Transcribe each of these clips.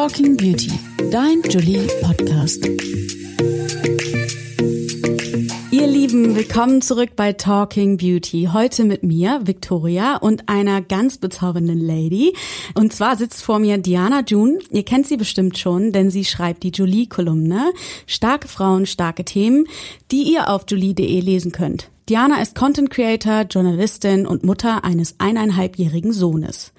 Talking Beauty, dein Julie Podcast. Ihr Lieben, willkommen zurück bei Talking Beauty. Heute mit mir, Victoria, und einer ganz bezaubernden Lady. Und zwar sitzt vor mir Diana June. Ihr kennt sie bestimmt schon, denn sie schreibt die Julie-Kolumne. Starke Frauen, starke Themen, die ihr auf julie.de lesen könnt. Diana ist Content Creator, Journalistin und Mutter eines eineinhalbjährigen Sohnes.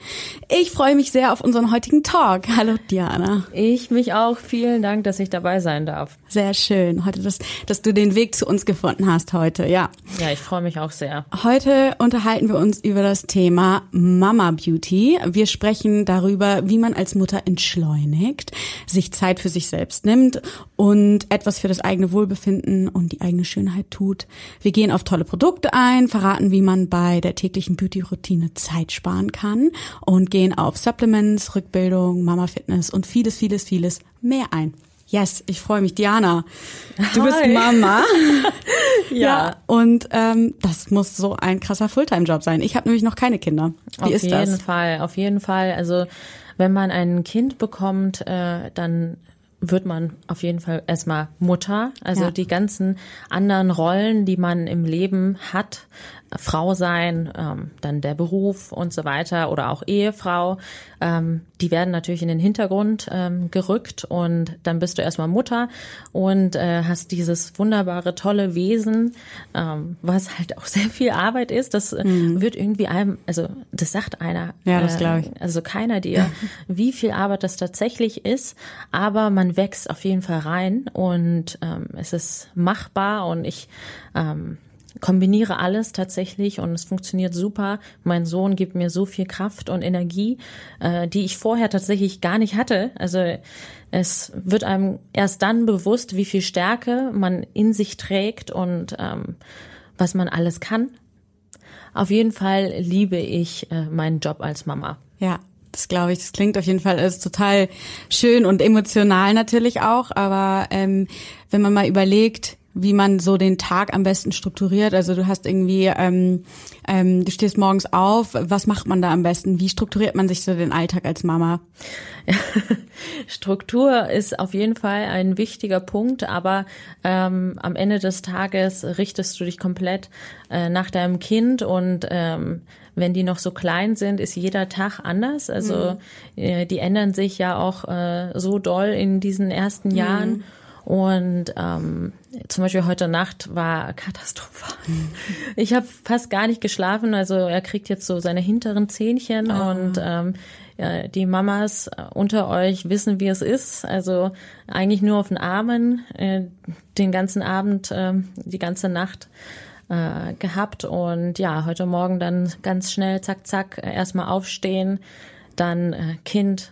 Ich freue mich sehr auf unseren heutigen Talk. Hallo Diana. Ich mich auch. Vielen Dank, dass ich dabei sein darf. Sehr schön. Heute, dass, dass du den Weg zu uns gefunden hast heute. Ja. Ja, ich freue mich auch sehr. Heute unterhalten wir uns über das Thema Mama Beauty. Wir sprechen darüber, wie man als Mutter entschleunigt, sich Zeit für sich selbst nimmt und etwas für das eigene Wohlbefinden und die eigene Schönheit tut. Wir gehen auf tolle tolle Produkte ein, verraten, wie man bei der täglichen Beauty-Routine Zeit sparen kann und gehen auf Supplements, Rückbildung, Mama-Fitness und vieles, vieles, vieles mehr ein. Yes, ich freue mich, Diana. Du Hi. bist Mama. ja. ja. Und ähm, das muss so ein krasser Fulltime-Job sein. Ich habe nämlich noch keine Kinder. Wie auf ist das? Auf jeden Fall, auf jeden Fall. Also wenn man ein Kind bekommt, äh, dann wird man auf jeden Fall erstmal Mutter. Also ja. die ganzen anderen Rollen, die man im Leben hat, Frau sein, ähm, dann der Beruf und so weiter oder auch Ehefrau, ähm, die werden natürlich in den Hintergrund ähm, gerückt und dann bist du erstmal Mutter und äh, hast dieses wunderbare, tolle Wesen, ähm, was halt auch sehr viel Arbeit ist. Das äh, mhm. wird irgendwie einem, also das sagt einer. Ja, das glaube ich. Äh, also keiner dir, wie viel Arbeit das tatsächlich ist, aber man wächst auf jeden Fall rein und ähm, es ist machbar und ich ähm, kombiniere alles tatsächlich und es funktioniert super. Mein Sohn gibt mir so viel Kraft und Energie, äh, die ich vorher tatsächlich gar nicht hatte. Also es wird einem erst dann bewusst, wie viel Stärke man in sich trägt und ähm, was man alles kann. Auf jeden Fall liebe ich äh, meinen Job als Mama. Ja, das glaube ich. Das klingt auf jeden Fall ist total schön und emotional natürlich auch. Aber ähm, wenn man mal überlegt, wie man so den Tag am besten strukturiert. Also du hast irgendwie, ähm, ähm, du stehst morgens auf, was macht man da am besten? Wie strukturiert man sich so den Alltag als Mama? Struktur ist auf jeden Fall ein wichtiger Punkt, aber ähm, am Ende des Tages richtest du dich komplett äh, nach deinem Kind und ähm, wenn die noch so klein sind, ist jeder Tag anders. Also mhm. äh, die ändern sich ja auch äh, so doll in diesen ersten Jahren. Mhm. Und ähm, zum Beispiel heute Nacht war katastrophal. Ich habe fast gar nicht geschlafen. Also er kriegt jetzt so seine hinteren Zähnchen oh. und ähm, ja, die Mamas unter euch wissen, wie es ist. Also eigentlich nur auf den Armen äh, den ganzen Abend, äh, die ganze Nacht äh, gehabt. Und ja, heute Morgen dann ganz schnell, zack, zack, erstmal aufstehen, dann äh, Kind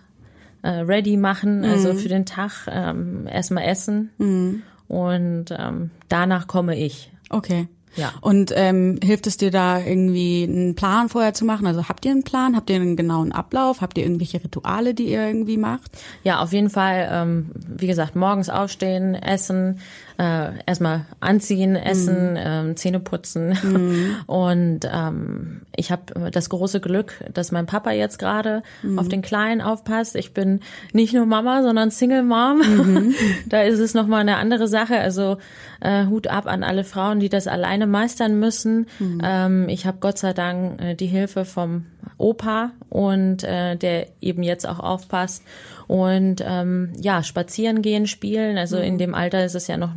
äh, ready machen, also mhm. also für den Tag ähm, erstmal essen mhm. und ähm, danach komme ich. Okay. Ja. Und ähm, hilft es dir da irgendwie einen Plan vorher zu machen? Also habt ihr einen Plan? Habt ihr einen genauen Ablauf? Habt ihr irgendwelche Rituale, die ihr irgendwie macht? Ja, auf jeden Fall. Ähm, wie gesagt, morgens aufstehen, essen, äh, erstmal anziehen, essen, mhm. ähm, Zähne putzen. Mhm. Und ähm, ich habe das große Glück, dass mein Papa jetzt gerade mhm. auf den Kleinen aufpasst. Ich bin nicht nur Mama, sondern Single Mom. Mhm. da ist es nochmal eine andere Sache. Also äh, Hut ab an alle Frauen, die das alleine meistern müssen. Mhm. Ähm, ich habe Gott sei Dank äh, die Hilfe vom Opa und äh, der eben jetzt auch aufpasst und ähm, ja spazieren gehen spielen also mhm. in dem Alter ist es ja noch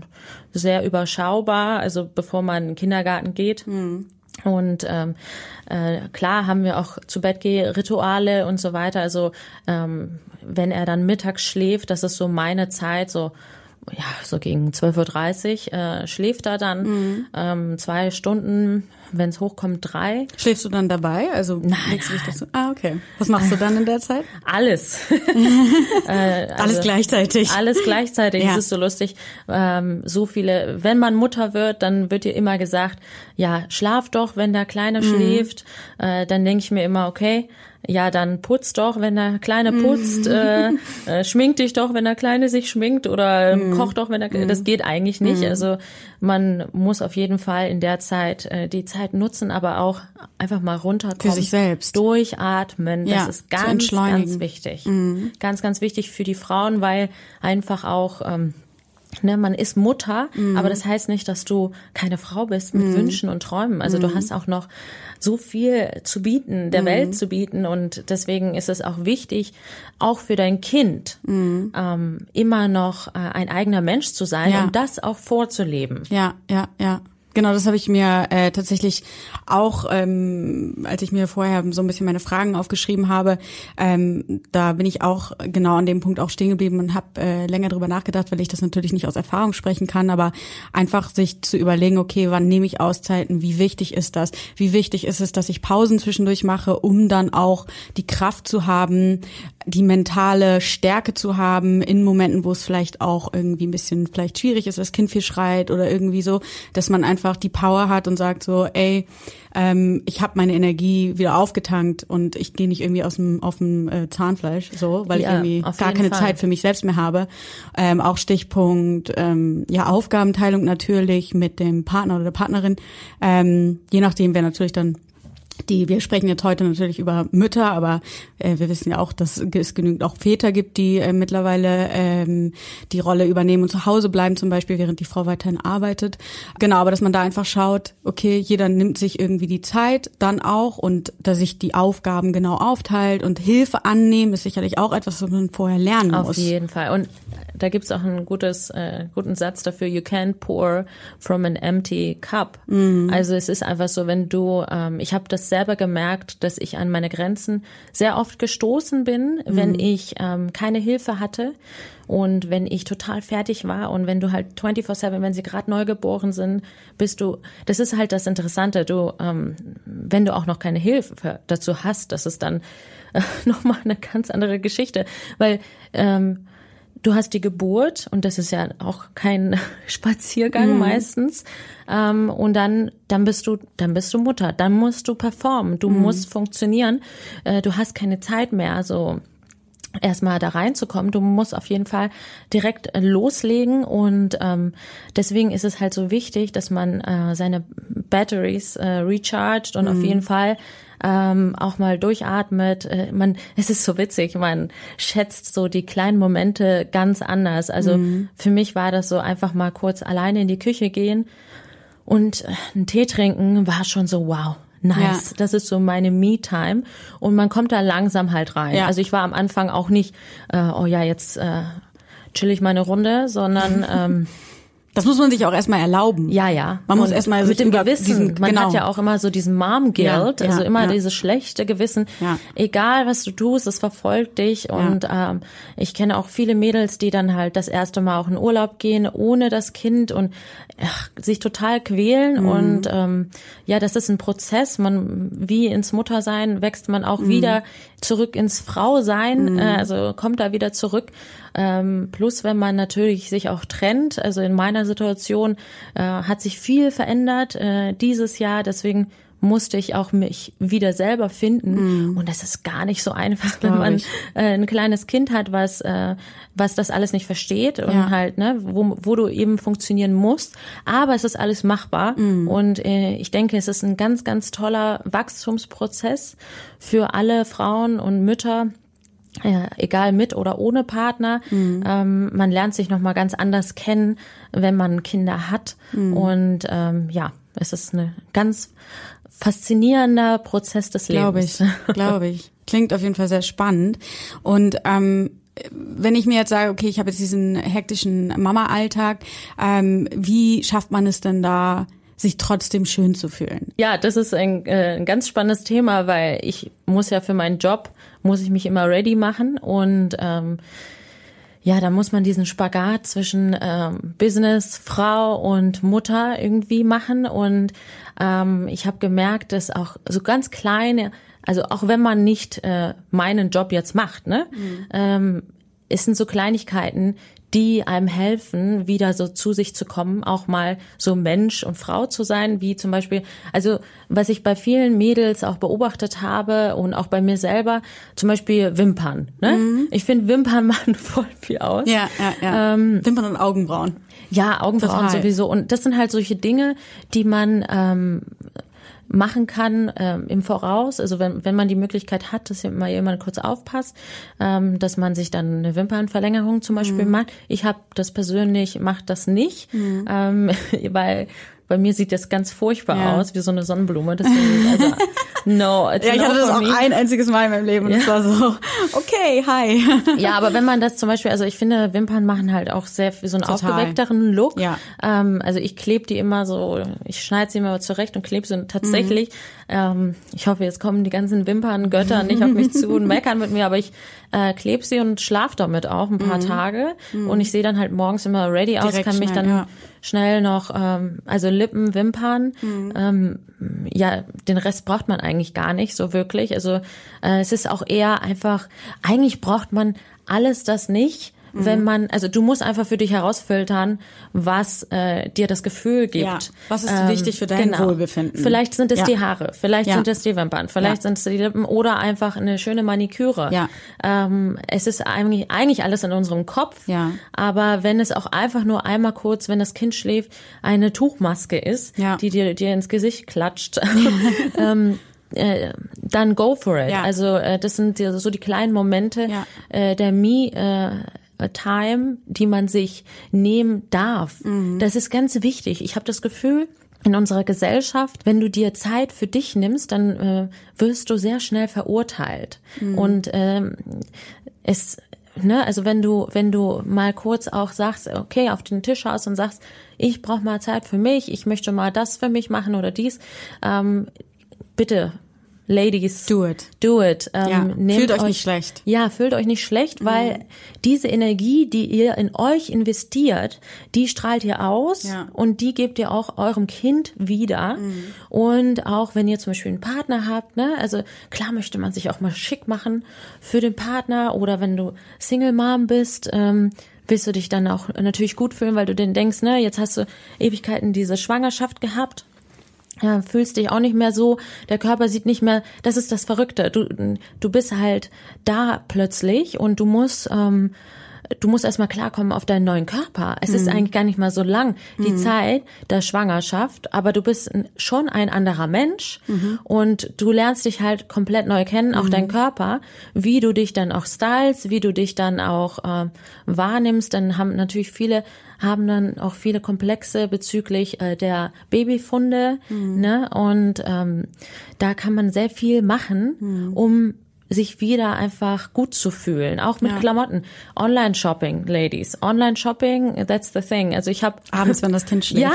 sehr überschaubar also bevor man in den Kindergarten geht mhm. Und ähm, äh, klar haben wir auch zu Bett Rituale und so weiter. Also ähm, wenn er dann mittags schläft, das ist so meine Zeit, so ja, so gegen 12.30 Uhr äh, schläft er dann mhm. ähm, zwei Stunden, wenn es hochkommt, drei. Schläfst du dann dabei? Also nein, nein. Dich Ah, okay. Was machst du dann in der Zeit? Alles. äh, also alles gleichzeitig. Alles gleichzeitig. Ja. Es ist so lustig. Ähm, so viele, wenn man Mutter wird, dann wird dir immer gesagt, ja, schlaf doch, wenn der Kleine mhm. schläft. Äh, dann denke ich mir immer, okay, ja, dann putz doch, wenn der Kleine putzt, mm. äh, äh, schmink dich doch, wenn der Kleine sich schminkt oder mm. koch doch, wenn der, mm. das geht eigentlich nicht. Also man muss auf jeden Fall in der Zeit äh, die Zeit Zeit nutzen, aber auch einfach mal runterkommen. Für sich selbst. Durchatmen. Das Ja, ist zu ganz, ganz wichtig. Ganz, ganz wichtig für die Frauen, weil einfach auch, ähm, Ne, man ist Mutter, aber das heißt nicht, dass du keine Frau bist mit Wünschen und Träumen. Also du hast auch noch so viel zu bieten, der Welt zu bieten und deswegen ist es auch wichtig, auch für dein Kind ähm, immer noch äh, ein eigener Mensch zu sein Ja. und das auch vorzuleben. Ja, ja, ja. Genau, das habe ich mir äh, tatsächlich auch, ähm, als ich mir vorher so ein bisschen meine Fragen aufgeschrieben habe, ähm, da bin ich auch genau an dem Punkt auch stehen geblieben und habe äh, länger drüber nachgedacht, weil ich das natürlich nicht aus Erfahrung sprechen kann, aber einfach sich zu überlegen, okay, wann nehme ich Auszeiten, wie wichtig ist das, wie wichtig ist es, dass ich Pausen zwischendurch mache, um dann auch die Kraft zu haben, die mentale Stärke zu haben in Momenten, wo es vielleicht auch irgendwie ein bisschen vielleicht schwierig ist, das Kind viel schreit oder irgendwie so, dass man einfach die Power hat und sagt so, ey, ähm, ich habe meine Energie wieder aufgetankt und ich gehe nicht irgendwie aus dem auf dem äh, Zahnfleisch so, weil Ja, ich irgendwie gar keine Fall. Zeit für mich selbst mehr habe. Ähm, auch Stichpunkt ähm, ja Aufgabenteilung natürlich mit dem Partner oder der Partnerin, ähm, je nachdem wer natürlich dann die, wir sprechen jetzt heute natürlich über Mütter, aber äh, wir wissen ja auch, dass es genügend auch Väter gibt, die äh, mittlerweile ähm, die Rolle übernehmen und zu Hause bleiben, zum Beispiel, während die Frau weiterhin arbeitet. Genau, aber dass man da einfach schaut, okay, jeder nimmt sich irgendwie die Zeit dann auch und dass sich die Aufgaben genau aufteilt und Hilfe annehmen, ist sicherlich auch etwas, was man vorher lernen Auf muss. jeden Fall. Und da gibt's auch einen gutes, äh, guten Satz dafür, you can't pour from an empty cup. Also es ist einfach so, wenn du, ähm, ich habe das selber gemerkt, dass ich an meine Grenzen sehr oft gestoßen bin, wenn ich ähm, keine Hilfe hatte und wenn ich total fertig war und wenn du halt 24/7, wenn sie gerade neugeboren sind, bist du, das ist halt das Interessante, du, ähm, wenn du auch noch keine Hilfe dazu hast, das ist dann äh, nochmal eine ganz andere Geschichte, weil ähm, du hast die Geburt und das ist ja auch kein Spaziergang meistens. Ähm, und dann dann bist du dann bist du Mutter, dann musst du performen, du musst funktionieren, äh, du hast keine Zeit mehr, also erstmal da reinzukommen. Du musst auf jeden Fall direkt äh, loslegen und ähm, deswegen ist es halt so wichtig, dass man äh, seine Batteries äh, recharged und auf jeden Fall ähm, auch mal durchatmet. Äh, man, es ist so witzig, man schätzt so die kleinen Momente ganz anders. Also für mich war das so einfach mal kurz alleine in die Küche gehen und äh, einen Tee trinken war schon so wow. Nice, Ja. das ist so meine Me-Time und man kommt da langsam halt rein. Ja. Also ich war am Anfang auch nicht, äh, oh ja, jetzt äh, chill ich meine Runde, sondern ähm, Das muss man sich auch erstmal erlauben. ja, ja. Man muss Und erstmal mit dem Gewissen. diesen- man genau. hat ja auch immer so diesen Mom-Guilt, Ja, also ja, immer ja. dieses schlechte Gewissen. Ja. Egal was du tust, es verfolgt dich. Und ähm, ich kenne auch viele Mädels, die dann halt das erste Mal auch in Urlaub gehen ohne das Kind und ach, sich total quälen. Mhm. Und ähm, ja, das ist ein Prozess. Man wie ins Muttersein wächst man Mhm. auch wieder zurück ins Frausein. Äh, also kommt da wieder zurück. Ähm, plus, wenn man natürlich sich auch trennt, also in meiner Situation äh, hat sich viel verändert äh, dieses Jahr, deswegen musste ich auch mich wieder selber finden. Und das ist gar nicht so einfach, wenn man ich. äh, ein kleines Kind hat, was äh, was das alles nicht versteht und Ja. halt ne, wo, wo du eben funktionieren musst, aber es ist alles machbar. Und äh, ich denke, es ist ein ganz ganz toller Wachstumsprozess für alle Frauen und Mütter, ja, egal mit oder ohne Partner. Ähm, man lernt sich noch mal ganz anders kennen, wenn man Kinder hat. Und ähm, ja, es ist ein ganz faszinierender Prozess des Glaube Lebens. ich, glaube ich. Klingt auf jeden Fall sehr spannend. Und ähm, wenn ich mir jetzt sage, okay, ich habe jetzt diesen hektischen Mama-Alltag, ähm, wie schafft man es denn da, sich trotzdem schön zu fühlen? Ja, das ist ein, äh, ein ganz spannendes Thema, weil ich muss ja für meinen Job, muss ich mich immer ready machen und ähm, ja, da muss man diesen Spagat zwischen ähm, Business, Frau und Mutter irgendwie machen. Und ähm, ich habe gemerkt, dass auch so ganz kleine, also auch wenn man nicht äh, meinen Job jetzt macht, ne, ähm, es sind so Kleinigkeiten, die einem helfen, wieder so zu sich zu kommen, auch mal so Mensch und Frau zu sein, wie zum Beispiel, also was ich bei vielen Mädels auch beobachtet habe und auch bei mir selber, zum Beispiel Wimpern. Ne? Ich finde, Wimpern machen voll viel aus. Ja, ja, ja. Wimpern und Augenbrauen. Ja, Augenbrauen Total. sowieso. Und das sind halt solche Dinge, die man ähm, machen kann ähm, im Voraus. Also wenn, wenn man die Möglichkeit hat, dass mal jemand kurz aufpasst, ähm, dass man sich dann eine Wimpernverlängerung zum Beispiel mhm. macht. Ich habe das persönlich, mache das nicht, mhm. ähm, weil bei mir sieht das ganz furchtbar ja. aus, wie so eine Sonnenblume. Deswegen, also, no, it's ja, ich hatte das auch me. ein einziges Mal in meinem Leben und es war so, okay, hi. Ja, aber wenn man das zum Beispiel, also ich finde, Wimpern machen halt auch sehr so einen Total. aufgeweckteren Look. Ja. Ähm, also ich klebe die immer so, ich schneide sie immer zurecht und klebe sie und tatsächlich, mhm. ähm, ich hoffe, jetzt kommen die ganzen Wimpern-Götter nicht auf mich zu und meckern mit mir, aber ich äh, klebe sie und schlaf damit auch ein paar mhm. Tage. Mhm. Und ich sehe dann halt morgens immer ready aus, Direkt kann mich dann ja schnell noch, ähm, also Lippen, Wimpern. Mhm. Ähm, ja, den Rest braucht man eigentlich gar nicht so wirklich. Also äh, es ist auch eher einfach, eigentlich braucht man alles das nicht mhm. wenn man, also du musst einfach für dich herausfiltern, was äh, dir das Gefühl gibt. Ja, was ist ähm, wichtig für dein genau. Wohlbefinden? Vielleicht sind es ja. die Haare, vielleicht ja. sind es die Wimpern, vielleicht sind es die Lippen oder einfach eine schöne Maniküre. Ja. Ähm, es ist eigentlich, eigentlich alles in unserem Kopf, ja. aber wenn es auch einfach nur einmal kurz, wenn das Kind schläft, eine Tuchmaske ist, ja. die dir, dir ins Gesicht klatscht, ähm, äh, dann go for it. Ja. Also äh, das sind so die kleinen Momente ja. äh, der Me äh, Time, die man sich nehmen darf. Mhm. Das ist ganz wichtig. Ich habe das Gefühl, in unserer Gesellschaft, wenn du dir Zeit für dich nimmst, dann äh, wirst du sehr schnell verurteilt. Mhm. Und ähm, es Ne, also wenn du, wenn du mal kurz auch sagst, okay, auf den Tisch haust und sagst, ich brauche mal Zeit für mich, ich möchte mal das für mich machen oder dies, ähm, bitte Ladies, do it. Do it. Ähm, ja, fühlt euch, euch, nicht schlecht. Ja, fühlt euch nicht schlecht, weil mhm. diese Energie, die ihr in euch investiert, die strahlt ihr aus ja. und die gebt ihr auch eurem Kind wieder. Mhm. Und auch wenn ihr zum Beispiel einen Partner habt, ne, also klar möchte man sich auch mal schick machen für den Partner oder wenn du Single Mom bist, ähm, willst du dich dann auch natürlich gut fühlen, weil du den denkst, ne, jetzt hast du Ewigkeiten diese Schwangerschaft gehabt ja, fühlst dich auch nicht mehr so, der Körper sieht nicht mehr, das ist das Verrückte. Du, du bist halt da plötzlich und du musst ähm, du musst erstmal klarkommen auf deinen neuen Körper. Es mhm. ist eigentlich gar nicht mal so lang, die mhm. Zeit der Schwangerschaft, aber du bist schon ein anderer Mensch mhm. und du lernst dich halt komplett neu kennen, auch dein mhm. Körper, wie du dich dann auch stylst, wie du dich dann auch äh, wahrnimmst. Dann haben natürlich viele haben dann auch viele Komplexe bezüglich äh, der Babyfunde, mhm. ne? Und ähm, da kann man sehr viel machen, mhm. um sich wieder einfach gut zu fühlen, auch mit ja. Klamotten. Online-Shopping, Ladies. Online-Shopping, that's the thing. Also ich habe abends, wenn das Kind schläft. Ja,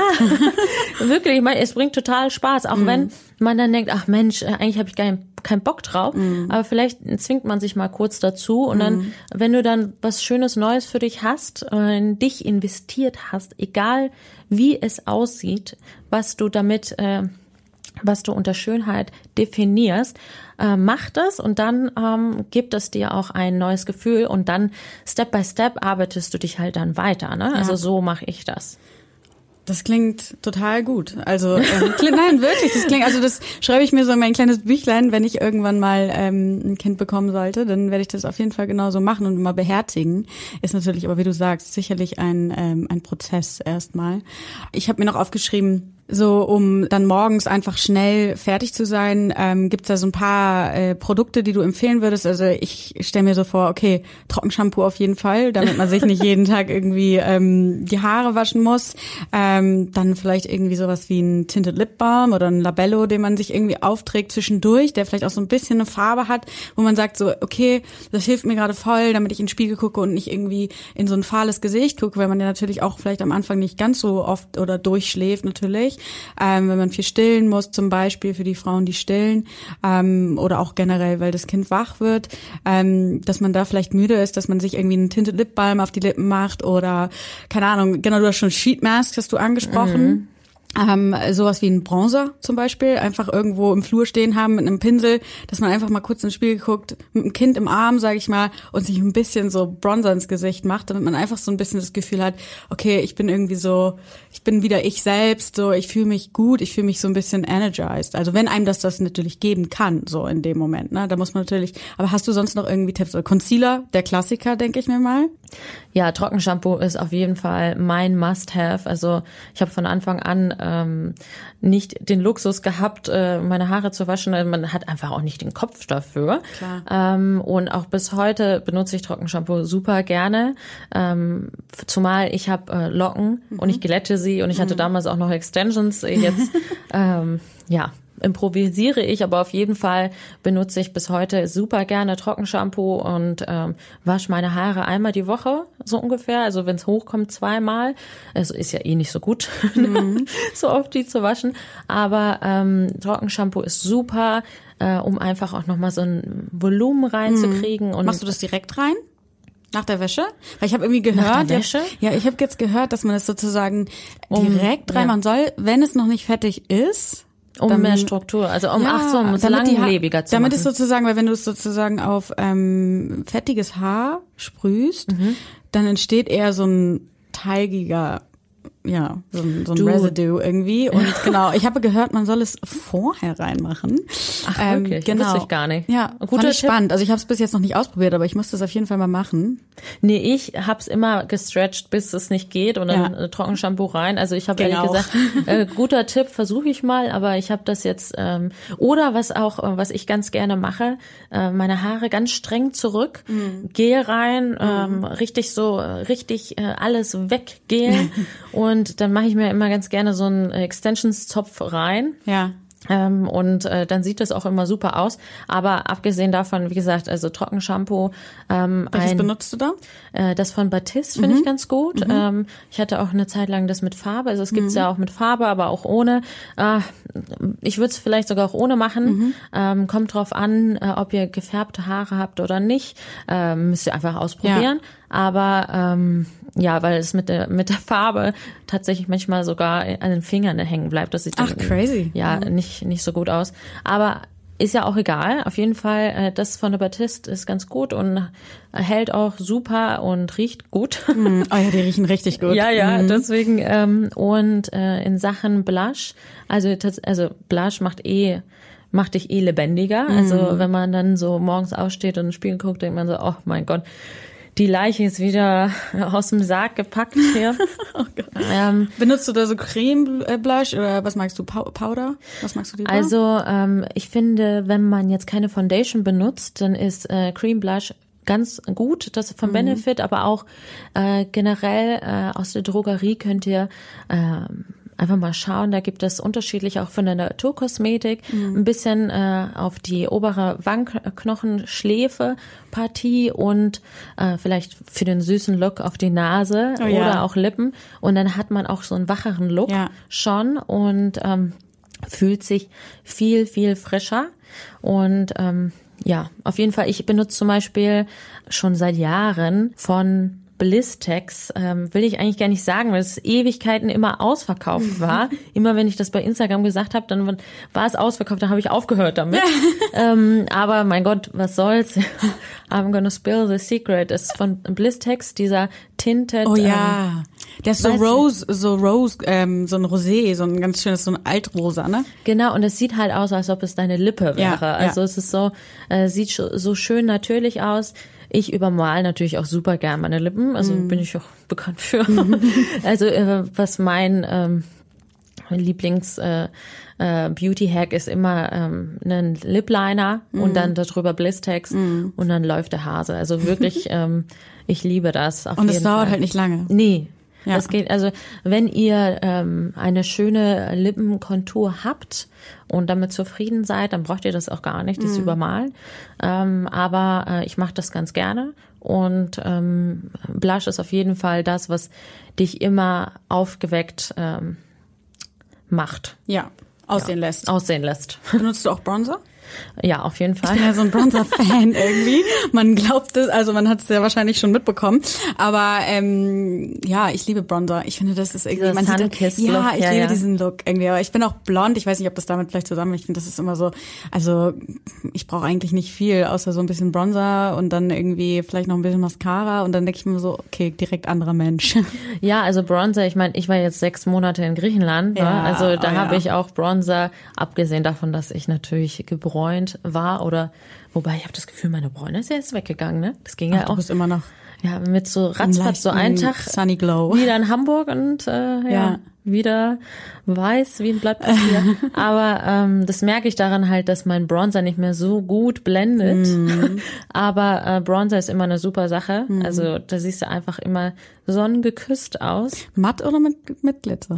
wirklich. Ich meine, es bringt total Spaß, auch mm. wenn man dann denkt, ach Mensch, eigentlich habe ich gar keinen Bock drauf. Mm. Aber vielleicht zwingt man sich mal kurz dazu und mm. dann, mhm. wenn du dann was Schönes Neues für dich hast, äh, in dich investiert hast, egal wie es aussieht, was du damit äh, was du unter Schönheit definierst, äh, mach das und dann ähm, gibt es dir auch ein neues Gefühl und dann Step by Step arbeitest du dich halt dann weiter. Ne? Ja. Also so mache ich das. Das klingt total gut. Also ähm, nein, wirklich. Das klingt. Also das schreibe ich mir so in mein kleines Büchlein, wenn ich irgendwann mal ähm, ein Kind bekommen sollte, dann werde ich das auf jeden Fall genauso machen und mal beherzigen. Ist natürlich, aber wie du sagst, sicherlich ein ähm, ein Prozess erstmal. Ich habe mir noch aufgeschrieben, so um dann morgens einfach schnell fertig zu sein, ähm, gibt da so ein paar äh, Produkte, die du empfehlen würdest? Also ich stelle mir so vor, okay, Trockenshampoo auf jeden Fall, damit man sich nicht jeden Tag irgendwie ähm, die Haare waschen muss. Ähm, dann vielleicht irgendwie sowas wie ein Tinted Lip Balm oder ein Labello, den man sich irgendwie aufträgt zwischendurch, der vielleicht auch so ein bisschen eine Farbe hat, wo man sagt so, okay, das hilft mir gerade voll, damit ich in den Spiegel gucke und nicht irgendwie in so ein fahles Gesicht gucke, weil man ja natürlich auch vielleicht am Anfang nicht ganz so oft oder durchschläft natürlich ähm, wenn man viel stillen muss, zum Beispiel für die Frauen, die stillen, ähm, oder auch generell, weil das Kind wach wird, ähm, dass man da vielleicht müde ist, dass man sich irgendwie einen Tinted Lip Balm auf die Lippen macht oder keine Ahnung, genau, du hast schon Sheet Mask, hast du angesprochen. Mhm ähm, sowas wie ein Bronzer zum Beispiel, einfach irgendwo im Flur stehen haben mit einem Pinsel, dass man einfach mal kurz ins Spiel guckt, mit einem Kind im Arm, sage ich mal, und sich ein bisschen so Bronzer ins Gesicht macht, damit man einfach so ein bisschen das Gefühl hat, okay, ich bin irgendwie so, ich bin wieder ich selbst, so ich fühle mich gut, ich fühle mich so ein bisschen energized. Also wenn einem das das natürlich geben kann, so in dem Moment, ne, da muss man natürlich. Aber hast du sonst noch irgendwie Tipps? Concealer, der Klassiker, denke ich mir mal. Ja, Trockenshampoo ist auf jeden Fall mein Must-Have. Also ich habe von Anfang an ähm, nicht den Luxus gehabt, äh, meine Haare zu waschen. Man hat einfach auch nicht den Kopf dafür. Klar. Ähm, und auch bis heute benutze ich Trockenshampoo super gerne. Ähm, zumal ich habe äh, Locken Mhm. und ich glätte sie und ich hatte damals auch noch Extensions. Jetzt ähm, ja improvisiere ich, aber auf jeden Fall benutze ich bis heute super gerne Trockenshampoo und ähm, wasche meine Haare einmal die Woche, so ungefähr. Also wenn es hochkommt, zweimal. Es ist ja eh nicht so gut, so oft die zu waschen. Aber ähm, Trockenshampoo ist super, äh, um einfach auch nochmal so ein Volumen reinzukriegen. Und Machst du das direkt rein? Nach der Wäsche? Weil ich habe irgendwie gehört, der Wäsche? Ja, ich habe jetzt gehört, dass man das sozusagen Um- direkt ja. reinmachen soll, wenn es noch nicht fertig ist. Um dann- mehr Struktur, also um so, um Ha- langlebiger zu Damit machen. es sozusagen, weil wenn du es sozusagen auf ähm, fettiges Haar sprühst, Mhm. dann entsteht eher so ein teigiger, ja, so ein, so ein Du- Residue irgendwie. Und genau, ich habe gehört, man soll es vorher reinmachen. Ach, wirklich? Genau. Wusste ich gar nicht. Ja, Guter fand ich Tipp. spannend. Also ich habe es bis jetzt noch nicht ausprobiert, aber ich muss das auf jeden Fall mal machen. Nee, ich hab's immer gestretched, bis es nicht geht und dann Ja. äh, Trockenshampoo rein. Also ich habe Ging ehrlich gesagt, äh, guter Tipp, versuche ich mal, aber ich habe das jetzt ähm, oder was auch, äh, was ich ganz gerne mache, äh, meine Haare ganz streng zurück, Mhm. gehe rein, ähm, richtig so, äh, richtig äh, alles weggehen und dann mache ich mir immer ganz gerne so einen Extensionszopf rein. Ja. Ähm, und äh, dann sieht das auch immer super aus. Aber abgesehen davon, wie gesagt, also Trockenshampoo, ähm, Welches ein, benutzt du da? äh, das von Batiste finde ich ganz gut. Ähm, ich hatte auch eine Zeit lang das mit Farbe. Also es gibt's ja auch mit Farbe, aber auch ohne. Äh, ich würde es vielleicht sogar auch ohne machen. Ähm, kommt drauf an, äh, ob ihr gefärbte Haare habt oder nicht. Ähm, müsst ihr einfach ausprobieren. Aber ähm, ja, weil es mit der mit der Farbe tatsächlich manchmal sogar an den Fingern hängen bleibt. Das sieht Ach, dann, crazy. Ja, nicht nicht so gut aus. Aber ist ja auch egal. Auf jeden Fall, äh, das von der Batiste ist ganz gut und hält auch super und riecht gut. Mm, Oh ja, die riechen richtig gut. Ja, ja, deswegen ähm, und äh, in Sachen Blush, also also Blush macht eh macht dich eh lebendiger. Also wenn man dann so morgens aufsteht und ein Spiel guckt, denkt man so, oh mein Gott, die Leiche ist wieder aus dem Sarg gepackt hier. ähm, Benutzt du da so Creme Blush oder was magst du? Pow Powder? Was magst du lieber? Also ähm, ich finde, wenn man jetzt keine Foundation benutzt, dann ist äh, Cream Blush ganz gut, das von Benefit, aber auch äh, generell äh, aus der Drogerie könnt ihr ähm, einfach mal schauen. Da gibt es unterschiedlich auch von der Naturkosmetik ein bisschen äh, auf die obere Wangenknochenschläfe Partie und äh, vielleicht für den süßen Look auf die Nase Oh ja. oder auch Lippen und dann hat man auch so einen wacheren Look Ja. schon und ähm, fühlt sich viel, viel frischer. Und ähm, ja, auf jeden Fall, ich benutze zum Beispiel schon seit Jahren von Blistex, ähm, will ich eigentlich gar nicht sagen, weil es Ewigkeiten immer ausverkauft war. immer wenn ich das bei Instagram gesagt habe, dann war es ausverkauft, dann habe ich aufgehört damit. ähm, aber mein Gott, was soll's? I'm gonna spill the secret. Es ist von Blistex, dieser Tinted. oh ähm, ja. Der ist so Rose, so Rose, ähm, so ein Rosé, so ein ganz schönes, so ein Altrosa, ne? Genau, und es sieht halt aus, als ob es deine Lippe Ja, wäre. ja. Also es ist so, äh, sieht so schön natürlich aus. Ich übermal natürlich auch super gern meine Lippen, also Mhm. bin ich auch bekannt für. also äh, was mein ähm, Lieblings äh, äh, Beauty Hack ist immer ähm, ein Lip Liner und dann darüber Blistex und dann läuft der Hase. Also wirklich, ähm, ich liebe das. Und es dauert halt nicht lange. Nee. Ja. Das geht, also wenn ihr ähm, eine schöne Lippenkontur habt und damit zufrieden seid, dann braucht ihr das auch gar nicht, das übermalen. Ähm, aber äh, ich mache das ganz gerne. Und ähm, Blush ist auf jeden Fall das, was dich immer aufgeweckt ähm, macht, Ja. Aussehen lässt. aussehen lässt. Benutzt du auch Bronzer? Ja, auf jeden Ich Fall. bin ja so ein Bronzer-Fan irgendwie. Man glaubt es, also man hat es ja wahrscheinlich schon mitbekommen. Aber ähm, ja, ich liebe Bronzer. Ich finde, das ist irgendwie. Dieser man sieht, Sunkissed-Look, ja, ich ja, liebe ja. diesen Look irgendwie. Aber ich bin auch blond. Ich weiß nicht, ob das damit vielleicht zusammen. Ich finde, das ist immer so. Also ich brauche eigentlich nicht viel, außer so ein bisschen Bronzer und dann irgendwie vielleicht noch ein bisschen Mascara und dann denke ich mir so, okay, direkt anderer Mensch. Ja, also Bronzer, ich meine, ich war jetzt sechs Monate in Griechenland, Ja, ne? also da oh habe ich auch Bronzer, abgesehen davon, dass ich natürlich gebräunt war oder, wobei ich habe das Gefühl, meine Bräune ist jetzt weggegangen, ne? Das ging ja Ach, du auch. bist immer noch. ja, mit so ratzfatz so einen Tag Sunny Glow. wieder in Hamburg und äh, ja, Ja. wieder weiß wie ein Blatt Papier. Aber ähm, das merke ich daran halt, dass mein Bronzer nicht mehr so gut blendet. Mhm. Aber äh, Bronzer ist immer eine super Sache. Also da siehst du einfach immer sonnengeküsst aus. Matt oder mit, mit Glitzer?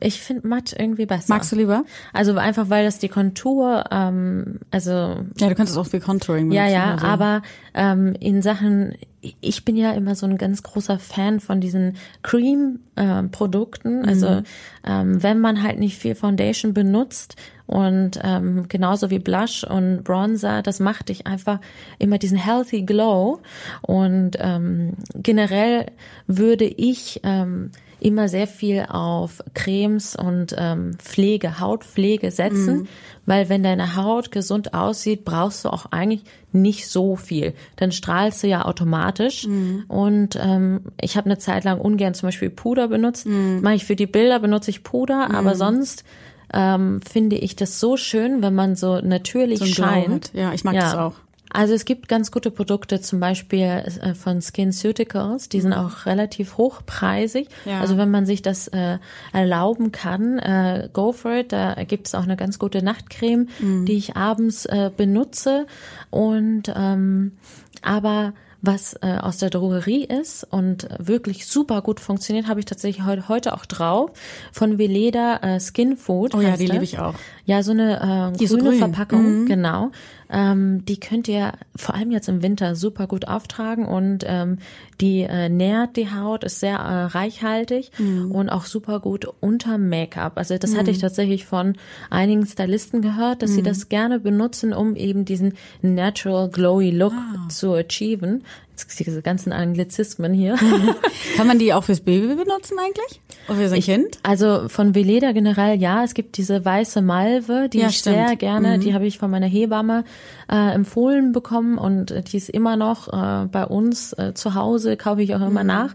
Ich finde matt irgendwie besser. Magst du lieber? Also einfach, weil das die Kontur, ähm, also Ja, du könntest auch viel Contouring ja, benutzen ja, oder so. aber ähm, in Sachen, ich bin ja immer so ein ganz großer Fan von diesen Cream-Produkten. Also ähm, wenn man halt nicht viel Foundation benutzt und ähm, genauso wie Blush und Bronzer, das macht dich einfach immer diesen healthy glow. Und ähm, generell würde ich ähm, immer sehr viel auf Cremes und ähm, Pflege, Hautpflege setzen, weil wenn deine Haut gesund aussieht, brauchst du auch eigentlich nicht so viel. Dann strahlst du ja automatisch. Und ähm, ich habe eine Zeit lang ungern zum Beispiel Puder benutzt. Mache ich für die Bilder benutze ich Puder, aber sonst ähm, finde ich das so schön, wenn man so natürlich So scheint. Ja, ich mag das auch. Also es gibt ganz gute Produkte, zum Beispiel äh, von SkinCeuticals, die sind auch relativ hochpreisig. Mhm. Ja. Also wenn man sich das äh, erlauben kann, äh, go for it. Da gibt es auch eine ganz gute Nachtcreme, Mhm. die ich abends äh, benutze. Und ähm, aber was äh, aus der Drogerie ist und wirklich super gut funktioniert, habe ich tatsächlich heute, heute auch drauf. Von Veleda äh, Skin Food. Oh ja, die liebe ich auch. Ja, so eine äh, grüne grün. Verpackung, Mhm. genau. Ähm, die könnt ihr vor allem jetzt im Winter super gut auftragen und ähm, die äh, nährt die Haut, ist sehr äh, reichhaltig Mhm. und auch super gut unter Make-up. Also das hatte ich tatsächlich von einigen Stylisten gehört, dass sie Mhm. das gerne benutzen, um eben diesen natural glowy Look Ah. zu achieven. Jetzt diese ganzen Anglizismen hier. Kann man die auch fürs Baby benutzen eigentlich? Oder für sein Kind? Also von Veleda generell, ja, es gibt diese weiße Malve, die Ja, ich stimmt. Mhm. sehr gerne, die habe ich von meiner Hebamme äh, empfohlen bekommen und äh, die ist immer noch äh, bei uns äh, zu Hause, kaufe ich auch immer Mhm. nach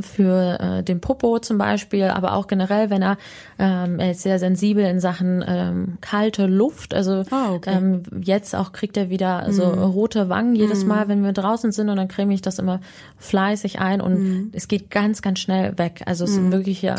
für äh, den Popo zum Beispiel, aber auch generell, wenn er, ähm, er ist sehr sensibel in Sachen ähm, kalte Luft, also Ah, okay. Mhm. ähm, jetzt auch kriegt er wieder so rote Wangen jedes Mal, wenn wir draußen sind und dann creme ich das immer fleißig ein und Mhm. es geht ganz, ganz schnell weg. Also es ist wirklich ja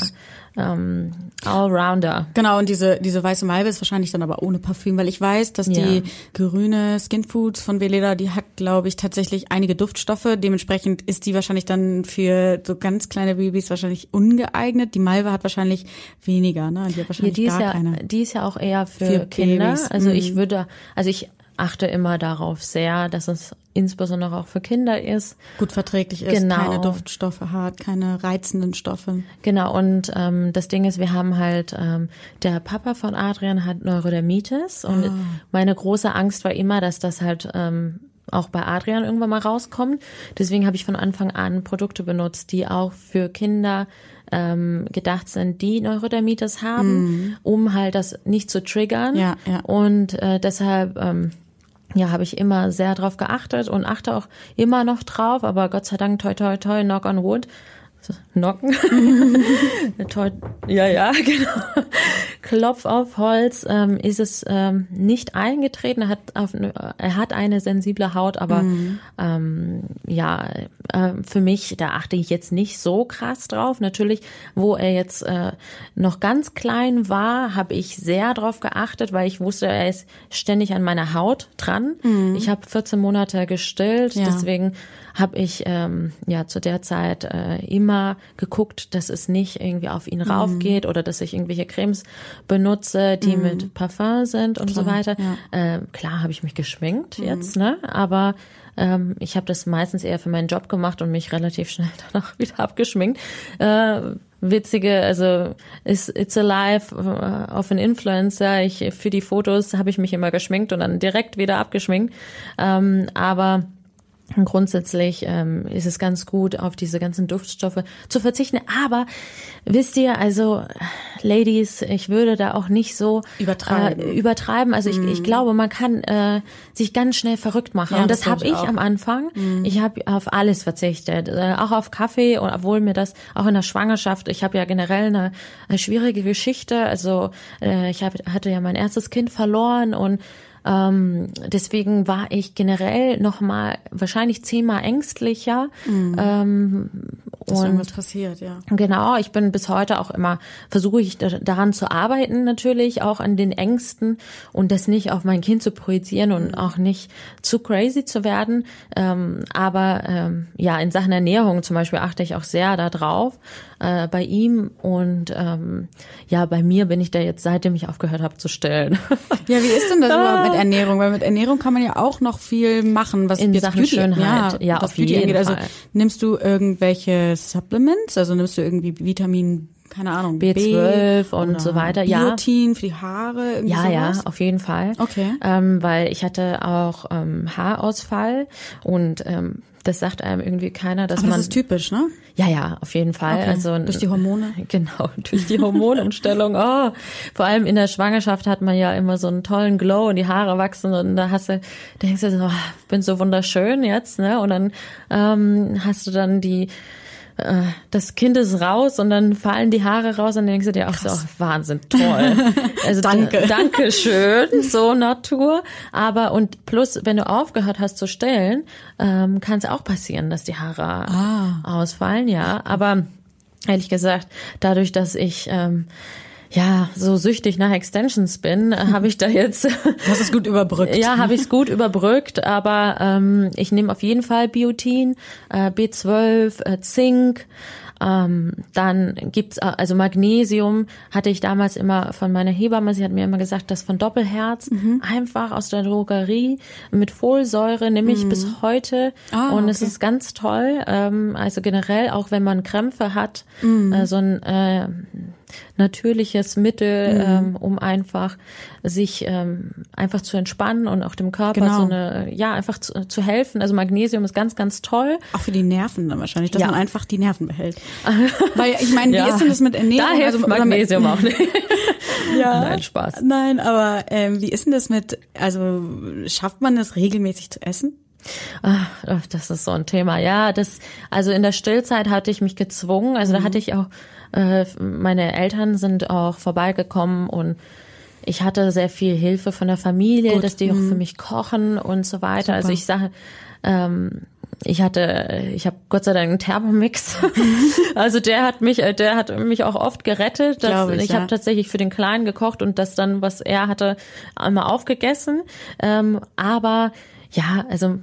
ähm, Allrounder. Genau, und diese, diese weiße Malve ist wahrscheinlich dann aber ohne Parfüm, weil ich weiß, dass Ja. die grüne Skin Foods von Veleda, die hat, glaube ich, tatsächlich einige Duftstoffe. Dementsprechend ist die wahrscheinlich dann für so ganz kleine Babys wahrscheinlich ungeeignet. Die Malve hat wahrscheinlich weniger, ne? Die hat Ja, wahrscheinlich die ist gar ja, keine. die ist ja auch eher für, Für Kinder. Babys, Also mhm. ich würde, also ich achte immer darauf sehr, dass es insbesondere auch für Kinder ist. Gut verträglich ist, Genau. keine Duftstoffe hat, keine reizenden Stoffe. Genau, und ähm, das Ding ist, wir haben halt, ähm, der Papa von Adrian hat Neurodermitis und Ah. meine große Angst war immer, dass das halt ähm, auch bei Adrian irgendwann mal rauskommt. Deswegen habe ich von Anfang an Produkte benutzt, die auch für Kinder ähm, gedacht sind, die Neurodermitis haben, um halt das nicht zu triggern. Ja, ja. Und äh, deshalb ähm, ja, habe ich immer sehr drauf geachtet und achte auch immer noch drauf, aber Gott sei Dank, toi, toi, toi, knock on wood. Knocken. ja, ja, genau. Klopf auf Holz ähm, ist es ähm, nicht eingetreten. Er hat, auf, er hat eine sensible Haut, aber ähm, ja, äh, für mich, da achte ich jetzt nicht so krass drauf. Natürlich, wo er jetzt äh, noch ganz klein war, habe ich sehr drauf geachtet, weil ich wusste, er ist ständig an meiner Haut dran. Ich habe 14 Monate gestillt, Ja. deswegen habe ich ähm, ja zu der Zeit äh, immer geguckt, dass es nicht irgendwie auf ihn raufgeht oder dass ich irgendwelche Cremes benutze, die mit Parfum sind und so Klar, weiter. ja. Ähm, klar habe ich mich geschminkt jetzt, ne? Aber ähm, ich habe das meistens eher für meinen Job gemacht und mich relativ schnell danach wieder abgeschminkt. Äh, witzige, also it's, it's a life äh, of an Influencer. Ich für die Fotos habe ich mich immer geschminkt und dann direkt wieder abgeschminkt. Ähm, aber Grundsätzlich ähm, ist es ganz gut, auf diese ganzen Duftstoffe zu verzichten. Aber wisst ihr, also Ladies, ich würde da auch nicht so Übertreiben. Äh, übertreiben. Also ich, ich glaube, man kann äh, sich ganz schnell verrückt machen. Ja, Und das das habe ich ich am Anfang. Ich habe auf alles verzichtet, äh, auch auf Kaffee. Und obwohl mir das auch in der Schwangerschaft, ich habe ja generell eine, eine schwierige Geschichte. Also äh, ich hab, hatte ja mein erstes Kind verloren und Ähm, deswegen war ich generell noch mal wahrscheinlich zehnmal ängstlicher. Mhm. Ähm, Dass und irgendwas passiert, ja. Genau, ich bin bis heute auch immer, versuche ich da- daran zu arbeiten natürlich, auch an den Ängsten und das nicht auf mein Kind zu projizieren und auch nicht zu crazy zu werden. Ähm, aber ähm, ja, in Sachen Ernährung zum Beispiel achte ich auch sehr darauf äh, bei ihm und ähm, ja, bei mir bin ich da jetzt, seitdem ich aufgehört habe zu stillen. Ja, wie ist denn das überhaupt mit Ernährung? Weil mit Ernährung kann man ja auch noch viel machen, was In Sachen Beauty, Schönheit. Ja, was auf jeden angeht. Also Fall. nimmst du irgendwelche Supplements? Also nimmst du irgendwie Vitamin, keine Ahnung, B12 B und so weiter, ja. Biotin für die Haare, irgendwie Ja, ja, sowas? auf jeden Fall. Okay. Ähm, weil ich hatte auch ähm, Haarausfall und ähm, das sagt einem irgendwie keiner, dass Aber man das ist typisch, ne? ja, ja, auf jeden Fall. Okay. Also Durch die Hormone? Genau, durch die Hormonumstellung. Oh, vor allem in der Schwangerschaft hat man ja immer so einen tollen Glow und die Haare wachsen und da hast du, denkst du so, oh, bin so wunderschön jetzt, ne? Und dann ähm, hast du dann die äh, das Kind ist raus und dann fallen die Haare raus und dann denkst du dir auch so, oh, Wahnsinn, toll. Also Danke. danke schön, so Natur. Aber und plus, wenn du aufgehört hast zu stillen, ähm, kann es auch passieren, dass die Haare Ah. ausfallen, ja. Aber ehrlich gesagt, dadurch, dass ich ähm, ja so süchtig nach Extensions bin, äh, habe ich da jetzt Du hast es gut überbrückt. ja, habe ich es gut überbrückt, aber ähm, ich nehme auf jeden Fall Biotin, äh, B12, äh, Zink. Ähm, dann gibt's äh, also Magnesium hatte ich damals immer von meiner Hebamme. Sie hat mir immer gesagt, das von Doppelherz Mhm. einfach aus der Drogerie mit Folsäure nehme ich bis heute Ah, und es okay. ist ganz toll. Ähm, also generell auch wenn man Krämpfe hat, Mhm. äh, so ein äh, natürliches Mittel, Mhm. ähm, um einfach sich ähm, einfach zu entspannen und auch dem Körper Genau. so eine, ja, einfach zu, zu helfen. Also Magnesium ist ganz, ganz toll. Auch für die Nerven dann wahrscheinlich, dass Ja. man einfach die Nerven behält. Weil ich meine, wie Ja. ist denn das mit Ernährung? Da hilft also, oder mit- Magnesium auch nicht. Ja. Nein, Spaß. Nein, aber ähm, wie ist denn das mit, also schafft man es regelmäßig zu essen? Ach, ach, das ist so ein Thema. Ja, das, also in der Stillzeit hatte ich mich gezwungen. Also da hatte ich auch, äh, meine Eltern sind auch vorbeigekommen und ich hatte sehr viel Hilfe von der Familie, Gut. dass die auch für mich kochen und so weiter. Also ich sage, ähm, ich hatte, ich habe Gott sei Dank einen Thermomix. also der hat mich, äh, der hat mich auch oft gerettet. Dass, ich, ich ja. habe tatsächlich für den Kleinen gekocht und das dann, was er hatte, einmal aufgegessen. Ähm, aber ja, also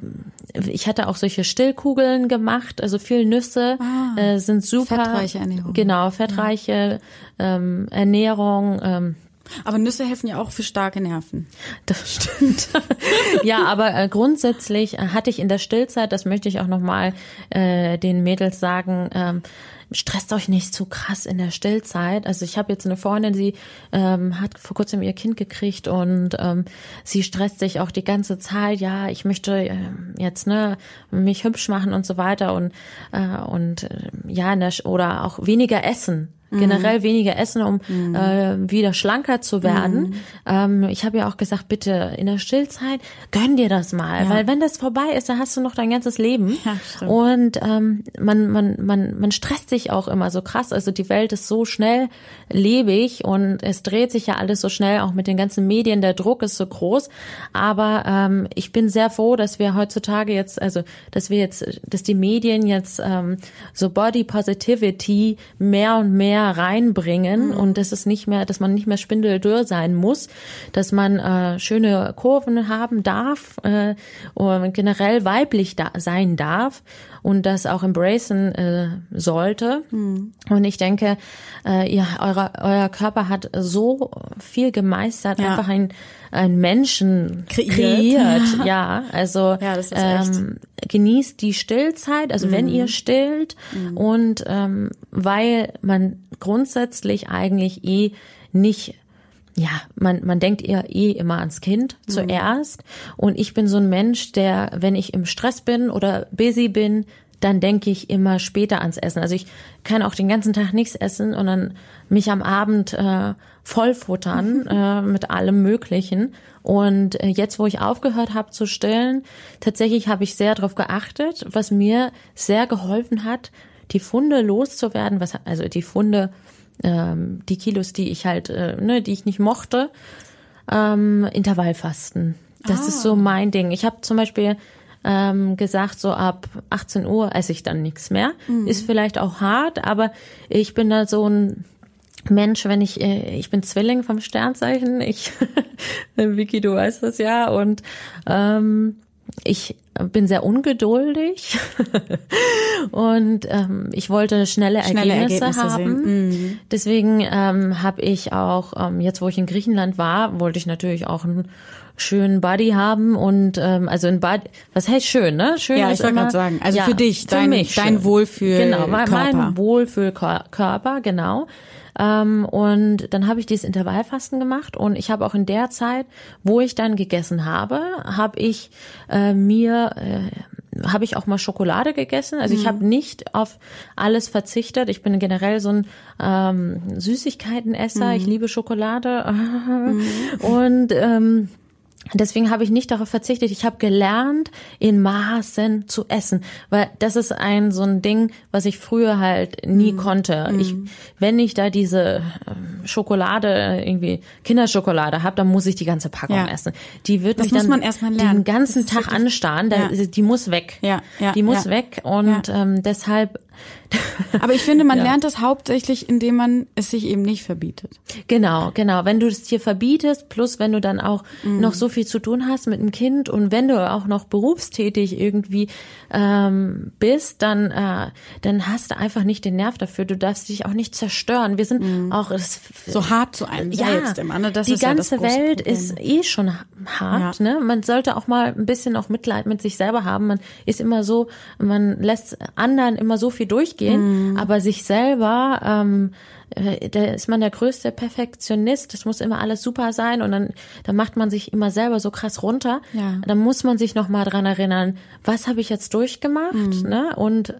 ich hatte auch solche Stillkugeln gemacht, also viel Nüsse Ah, äh, sind super. fettreiche Ernährung. Genau, fettreiche ähm, Ernährung. Ähm, Aber Nüsse helfen ja auch für starke Nerven. das stimmt. ja, aber äh, grundsätzlich äh, hatte ich in der Stillzeit, das möchte ich auch nochmal äh, den Mädels sagen, ähm, stresst euch nicht zu krass in der Stillzeit. Also ich habe jetzt eine Freundin, sie ähm, hat vor kurzem ihr Kind gekriegt und ähm, sie stresst sich auch die ganze Zeit. Ja, ich möchte ähm, jetzt ne mich hübsch machen und so weiter und äh, und äh, ja der, oder auch weniger essen generell weniger essen, um äh, wieder schlanker zu werden. Ähm, ich habe ja auch gesagt, bitte in der Stillzeit gönn dir das mal, weil wenn das vorbei ist, dann hast du noch dein ganzes Leben. Ja. Und ähm, man, man, man, man stresst sich auch immer so krass. Also die Welt ist so schnell lebig und es dreht sich ja alles so schnell, auch mit den ganzen Medien. Der Druck ist so groß. Aber ähm, ich bin sehr froh, dass wir heutzutage jetzt, also dass wir jetzt, dass die Medien jetzt ähm, so Body Positivity mehr und mehr reinbringen und dass es nicht mehr, dass man nicht mehr spindeldürr sein muss, dass man äh, schöne Kurven haben darf äh, und generell weiblich da sein darf und das auch embracen äh, sollte. Und ich denke, äh, ihr, eure, euer Körper hat so viel gemeistert, Ja. einfach ein, ein Menschen Kreiert. kreiert. ja, also Ja, ähm, genießt die Stillzeit, also wenn ihr stillt und ähm, weil man grundsätzlich eigentlich eh nicht ja, man, man denkt eher eh immer ans Kind zuerst. Und ich bin so ein Mensch, der, wenn ich im Stress bin oder busy bin, dann denke ich immer später ans Essen. Also ich kann auch den ganzen Tag nichts essen und dann mich am Abend äh, vollfuttern äh, mit allem Möglichen. Und äh, jetzt, wo ich aufgehört habe zu stillen, tatsächlich habe ich sehr darauf geachtet, was mir sehr geholfen hat, die Funde loszuwerden, was also die Funde, ähm, die Kilos, die ich halt, äh, ne, die ich nicht mochte, ähm, Intervallfasten. Das Ah. ist so mein Ding. Ich habe zum Beispiel ähm, gesagt, so ab 18 Uhr esse ich dann nichts mehr. Mhm. Ist vielleicht auch hart, aber ich bin da so ein Mensch, wenn ich, äh, ich bin Zwilling vom Sternzeichen, ich, Vicky, du weißt das ja, und ähm, ich bin sehr ungeduldig und ähm, ich wollte schnelle, Schnelle Ergebnisse, Ergebnisse haben. Mhm. Deswegen ähm, habe ich auch, ähm, jetzt wo ich in Griechenland war, wollte ich natürlich auch einen schönen Body haben und ähm, also ein Body, was heißt schön, ne? Schön Ja, ich wollte gerade sagen, also für dich, für dein- mich dein schön. Wohlfühl- Genau, mein, mein Wohlfühlkörper, genau. Ähm, und dann habe ich dieses Intervallfasten gemacht und ich habe auch in der Zeit, wo ich dann gegessen habe, habe ich äh, mir äh, habe ich auch mal Schokolade gegessen. Also Mhm. ich habe nicht auf alles verzichtet. Ich bin generell so ein ähm, Süßigkeitenesser. Mhm. Ich liebe Schokolade und ähm, Deswegen habe ich nicht darauf verzichtet. Ich habe gelernt, in Maßen zu essen, weil das ist ein so ein Ding, was ich früher halt nie Mhm. konnte. Ich, wenn ich da diese ähm, Schokolade irgendwie Kinderschokolade habe, dann muss ich die ganze Packung Ja. essen. Die wird Das mich muss dann den ganzen Tag anstarren. Da, Ja. Die muss weg. Ja, die muss weg und ähm, deshalb Aber ich finde, man Ja. lernt das hauptsächlich, indem man es sich eben nicht verbietet. Genau, genau. Wenn du es dir verbietest, plus wenn du dann auch Mhm. noch so viel zu tun hast mit dem Kind und wenn du auch noch berufstätig irgendwie ähm, bist, dann äh, dann hast du einfach nicht den Nerv dafür. Du darfst dich auch nicht zerstören. Wir sind auch es, Mhm. So hart zu einem selbst immer. Ne? Das die ist ja das ganze Welt ist eh schon hart. Ne? Man sollte auch mal ein bisschen auch Mitleid mit sich selber haben. Man ist immer so, man lässt anderen immer so viel durchgehen, Mhm. aber sich selber, ähm, äh, da ist man der größte Perfektionist. Das muss immer alles super sein und dann, dann macht man sich immer selber so krass runter. Ja. Dann muss man sich noch mal dran erinnern, was habe ich jetzt durchgemacht, Mhm. ne? Und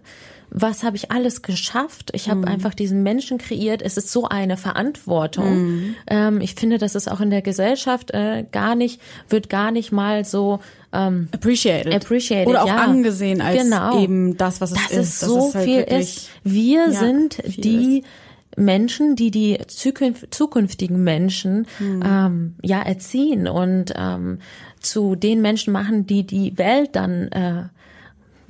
was habe ich alles geschafft? Ich Mhm. habe einfach diesen Menschen kreiert. Es ist so eine Verantwortung. Mhm. Ähm, ich finde, das ist auch in der Gesellschaft äh, gar nicht, wird gar nicht mal so ähm, appreciated. appreciated, Oder auch ja. angesehen als Genau. eben das, was es dass ist. es dass so es halt viel ist. Wir Ja, sind die Menschen, die die zukünf zukünftigen Menschen Hm. ähm, ja erziehen und ähm, zu den Menschen machen, die die Welt dann äh,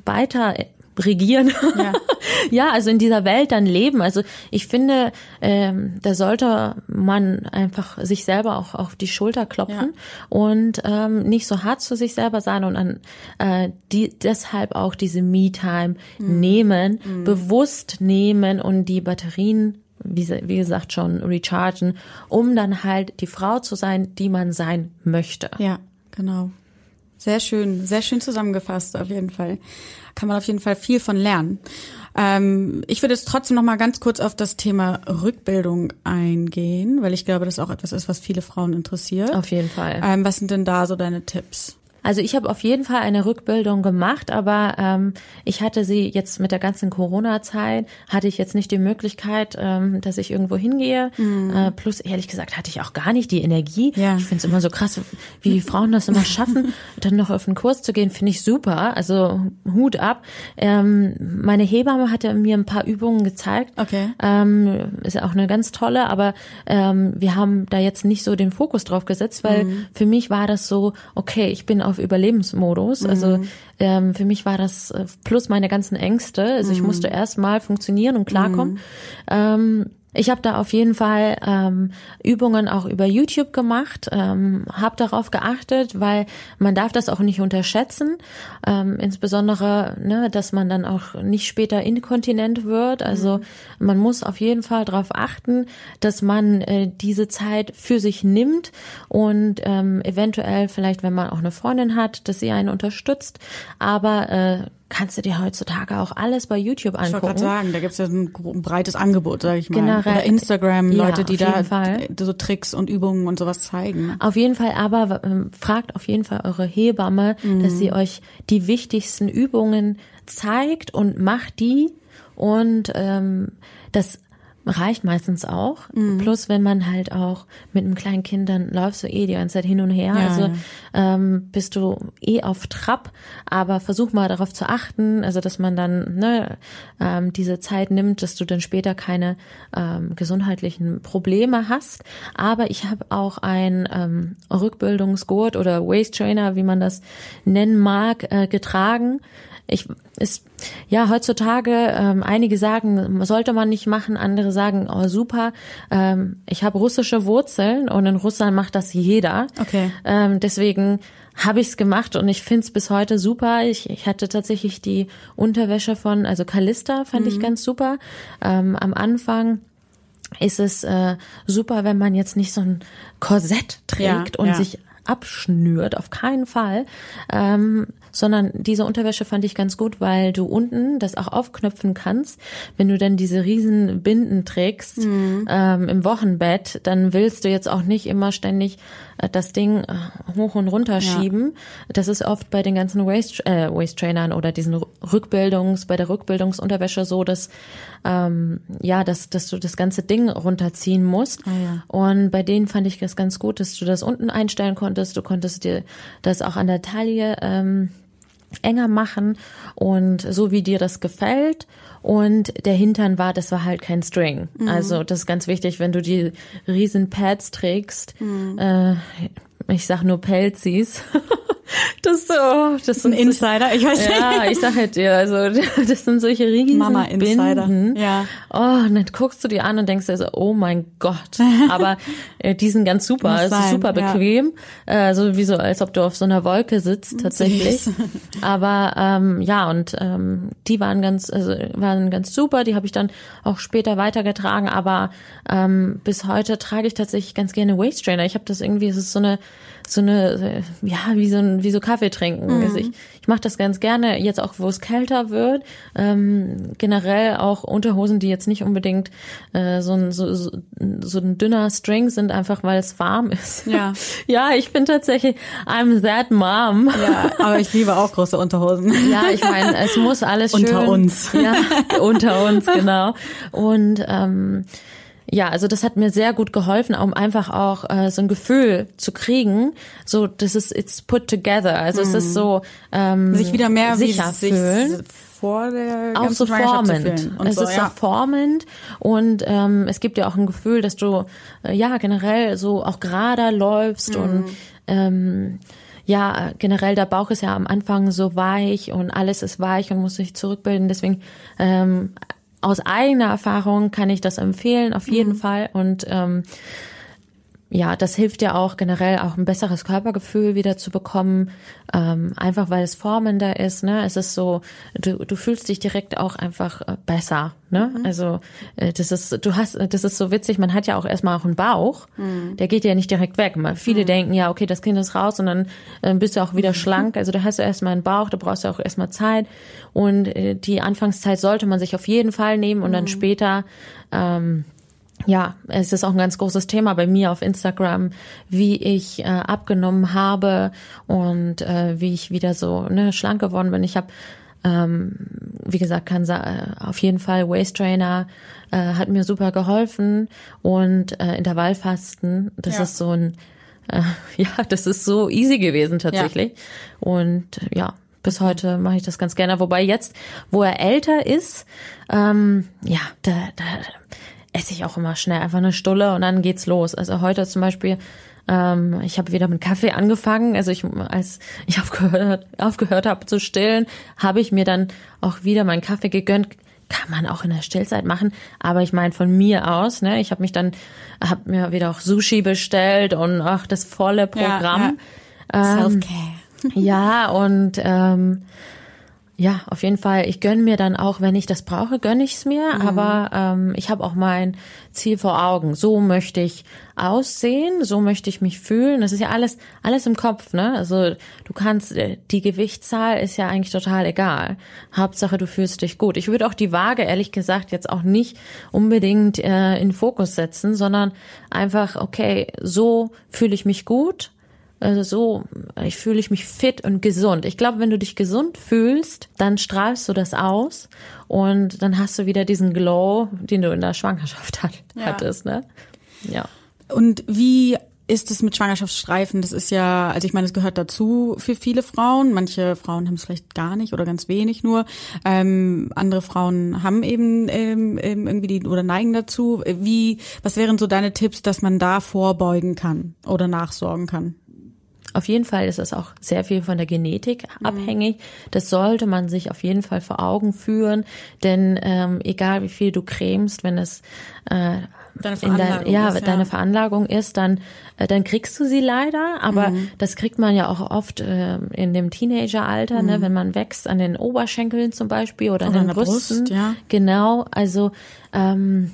weiter regieren. Ja. ja, also in dieser Welt dann leben. Also ich finde, ähm, da sollte man einfach sich selber auch auf die Schulter klopfen und ähm, nicht so hart zu sich selber sein und an äh, die deshalb auch diese Me-Time nehmen, bewusst nehmen und die Batterien wie, wie gesagt schon rechargen, um dann halt die Frau zu sein, die man sein möchte. Ja, genau. Sehr schön, sehr schön zusammengefasst auf jeden Fall. Kann man auf jeden Fall viel von lernen. Ähm, ich würde jetzt trotzdem noch mal ganz kurz auf das Thema Rückbildung eingehen, weil ich glaube, das auch etwas ist, was viele Frauen interessiert. Auf jeden Fall. Ähm, was sind denn da so deine Tipps? Also ich habe auf jeden Fall eine Rückbildung gemacht, aber ähm, ich hatte sie jetzt mit der ganzen Corona-Zeit, hatte ich jetzt nicht die Möglichkeit, ähm, dass ich irgendwo hingehe. Äh, plus, ehrlich gesagt, hatte ich auch gar nicht die Energie. Ja. Ich finde es immer so krass, wie die Frauen das immer schaffen, dann noch auf einen Kurs zu gehen, finde ich super. Also Hut ab. Ähm, meine Hebamme hatte mir ein paar Übungen gezeigt. Okay. Ähm, ist auch eine ganz tolle, aber ähm, wir haben da jetzt nicht so den Fokus drauf gesetzt, weil für mich war das so, okay, ich bin auf Überlebensmodus. Also ähm, für mich war das äh, plus meine ganzen Ängste. Also ich musste erst mal funktionieren und klarkommen. Ähm, ich habe da auf jeden Fall ähm, Übungen auch über YouTube gemacht, ähm, habe darauf geachtet, weil man darf das auch nicht unterschätzen, ähm, insbesondere, ne, dass man dann auch nicht später inkontinent wird. Also man muss auf jeden Fall darauf achten, dass man äh, diese Zeit für sich nimmt und ähm, eventuell vielleicht, wenn man auch eine Freundin hat, dass sie einen unterstützt. Aber äh, kannst du dir heutzutage auch alles bei YouTube Ich wollte gerade angucken. sagen, da gibt's ja ein, breites Angebot, sage ich mal. Generell. Oder Instagram, Ja, Leute, die auf da Fall. so Tricks und Übungen und sowas zeigen. Auf jeden Fall aber ähm, fragt auf jeden Fall eure Hebamme, dass sie euch die wichtigsten Übungen zeigt und macht die und ähm, das reicht meistens auch. Mhm. Plus, wenn man halt auch mit einem kleinen Kind, dann läufst du eh die ganze Zeit hin und her. Ja, also ja. Ähm, bist du eh auf Trab, aber versuch mal darauf zu achten, also dass man dann ne, ähm, diese Zeit nimmt, dass du dann später keine ähm, gesundheitlichen Probleme hast. Aber ich habe auch ein ähm, Rückbildungsgurt oder Waist Trainer, wie man das nennen mag, äh, getragen ich ist ja heutzutage ähm, einige sagen sollte man nicht machen andere sagen oh super. Ähm, ich habe russische Wurzeln und in Russland macht das jeder. Okay. Ähm, deswegen habe ich es gemacht und ich finde es bis heute super. Ich, ich hatte tatsächlich die Unterwäsche von also Callista fand mhm. ich ganz super. Ähm, am Anfang ist es äh, super, wenn man jetzt nicht so ein Korsett trägt ja, und ja. sich abschnürt, auf keinen Fall, ähm, sondern diese Unterwäsche fand ich ganz gut, weil du unten das auch aufknöpfen kannst. Wenn du dann diese riesen Binden trägst mhm. ähm, im Wochenbett, dann willst du jetzt auch nicht immer ständig äh, das Ding äh, hoch und runter schieben. Ja. Das ist oft bei den ganzen Waist, äh, Waist Trainern oder diesen Rückbildungs, bei der Rückbildungsunterwäsche so, dass ähm, ja, dass, dass du das ganze Ding runterziehen musst. Ah, ja. Und bei denen fand ich das ganz gut, dass du das unten einstellen konntest. Du konntest dir das auch an der Taille ähm, enger machen und so wie dir das gefällt. Und der Hintern war, das war halt kein String. Mhm. Also das ist ganz wichtig, wenn du die riesen Pads trägst. Mhm. Äh, ich sag nur Pelzis. Das, oh, das ist ein Insider, ich weiß nicht. Ja, ich sag halt dir, also das sind solche riesen Mama Insider. Binden. Ja. Oh, und dann guckst du die an und denkst dir so, oh mein Gott. Aber äh, die sind ganz super, ist super bequem, ja. äh, so wie so, als ob du auf so einer Wolke sitzt tatsächlich. Aber ähm, ja, und ähm, die waren ganz, also waren ganz super. Die habe ich dann auch später weitergetragen. Aber ähm, bis heute trage ich tatsächlich ganz gerne Waist Trainer. Ich habe das irgendwie, es ist so eine so eine, ja, wie so ein, wie so Kaffee trinken. Mhm. Also ich, ich mache das ganz gerne, jetzt auch, wo es kälter wird. Ähm, generell auch Unterhosen, die jetzt nicht unbedingt äh, so, ein, so, so, so ein dünner String sind, einfach weil es warm ist. Ja. ja, ich bin tatsächlich, I'm that mom. Ja, aber ich liebe auch große Unterhosen. ja, ich meine, es muss alles schön. Unter uns. Ja, unter uns, genau. Und ähm, ja, also das hat mir sehr gut geholfen, um einfach auch äh, so ein Gefühl zu kriegen, so das ist it's put together. Also mhm. es ist so ähm, sich wieder mehr sicher wie fühlen. vor der auch so formend. es so, ist ja. auch formend und ähm, es gibt ja auch ein Gefühl, dass du äh, ja generell so auch gerader läufst mhm. und ähm, ja, generell der Bauch ist ja am Anfang so weich und alles ist weich und muss sich zurückbilden. Deswegen ähm, aus eigener Erfahrung kann ich das empfehlen, auf jeden mhm. Fall. Und ähm, ja, das hilft ja auch generell auch ein besseres Körpergefühl wieder zu bekommen, ähm, einfach weil es formender ist. Ne, es ist so, du, du fühlst dich direkt auch einfach äh, besser. Ne, mhm. also äh, das ist, du hast, das ist so witzig. Man hat ja auch erstmal auch einen Bauch, mhm. der geht ja nicht direkt weg. Viele mhm. denken ja, okay, das Kind ist raus und dann äh, bist du auch wieder schlank. Also da hast du erstmal einen Bauch, da brauchst du auch erstmal Zeit und äh, die Anfangszeit sollte man sich auf jeden Fall nehmen und dann mhm. später ähm, ja, es ist auch ein ganz großes Thema bei mir auf Instagram, wie ich äh, abgenommen habe und äh, wie ich wieder so ne, schlank geworden bin. Ich habe, ähm, wie gesagt, kann äh, auf jeden Fall Waist Trainer äh, hat mir super geholfen und äh, Intervallfasten, das ja. ist so ein, äh, ja, das ist so easy gewesen tatsächlich. Ja. Und ja, bis heute mache ich das ganz gerne. Wobei jetzt, wo er älter ist, ähm, ja, da, da esse ich auch immer schnell einfach eine Stulle und dann geht's los. Also heute zum Beispiel, ähm, ich habe wieder mit Kaffee angefangen. Also ich, als ich aufgehört, aufgehört habe zu stillen, habe ich mir dann auch wieder meinen Kaffee gegönnt. Kann man auch in der Stillzeit machen, aber ich meine von mir aus, ne? Ich habe mich dann, habe mir wieder auch Sushi bestellt und auch das volle Programm. Ja, ja. Ähm, Self-care. ja, und ähm, ja, auf jeden Fall. Ich gönn mir dann auch, wenn ich das brauche, gönn ich's mir. Mhm. Aber ähm, ich habe auch mein Ziel vor Augen. So möchte ich aussehen, so möchte ich mich fühlen. Das ist ja alles, alles im Kopf, ne? Also du kannst, äh, die Gewichtszahl ist ja eigentlich total egal. Hauptsache, du fühlst dich gut. Ich würde auch die Waage, ehrlich gesagt, jetzt auch nicht unbedingt äh, in Fokus setzen, sondern einfach, okay, so fühle ich mich gut also so, ich fühle ich mich fit und gesund. Ich glaube, wenn du dich gesund fühlst, dann strahlst du das aus und dann hast du wieder diesen Glow, den du in der Schwangerschaft hat, ja. hattest, ne? Ja. Und wie ist es mit Schwangerschaftsstreifen? Das ist ja, also ich meine, es gehört dazu für viele Frauen. Manche Frauen haben es vielleicht gar nicht oder ganz wenig nur. Ähm, andere Frauen haben eben ähm, irgendwie die oder neigen dazu. Wie, was wären so deine Tipps, dass man da vorbeugen kann oder nachsorgen kann? Auf jeden Fall ist es auch sehr viel von der Genetik mhm. abhängig. Das sollte man sich auf jeden Fall vor Augen führen, denn ähm, egal wie viel du cremst, wenn es äh, deine Veranlagung, dein, ja, ist, ja. deine Veranlagung ist, dann, äh, dann kriegst du sie leider. Aber mhm. das kriegt man ja auch oft äh, in dem Teenageralter, ne, mhm. ne, wenn man wächst an den Oberschenkeln zum Beispiel oder, oder an den Brüsten. Brust, ja. Genau, also ähm,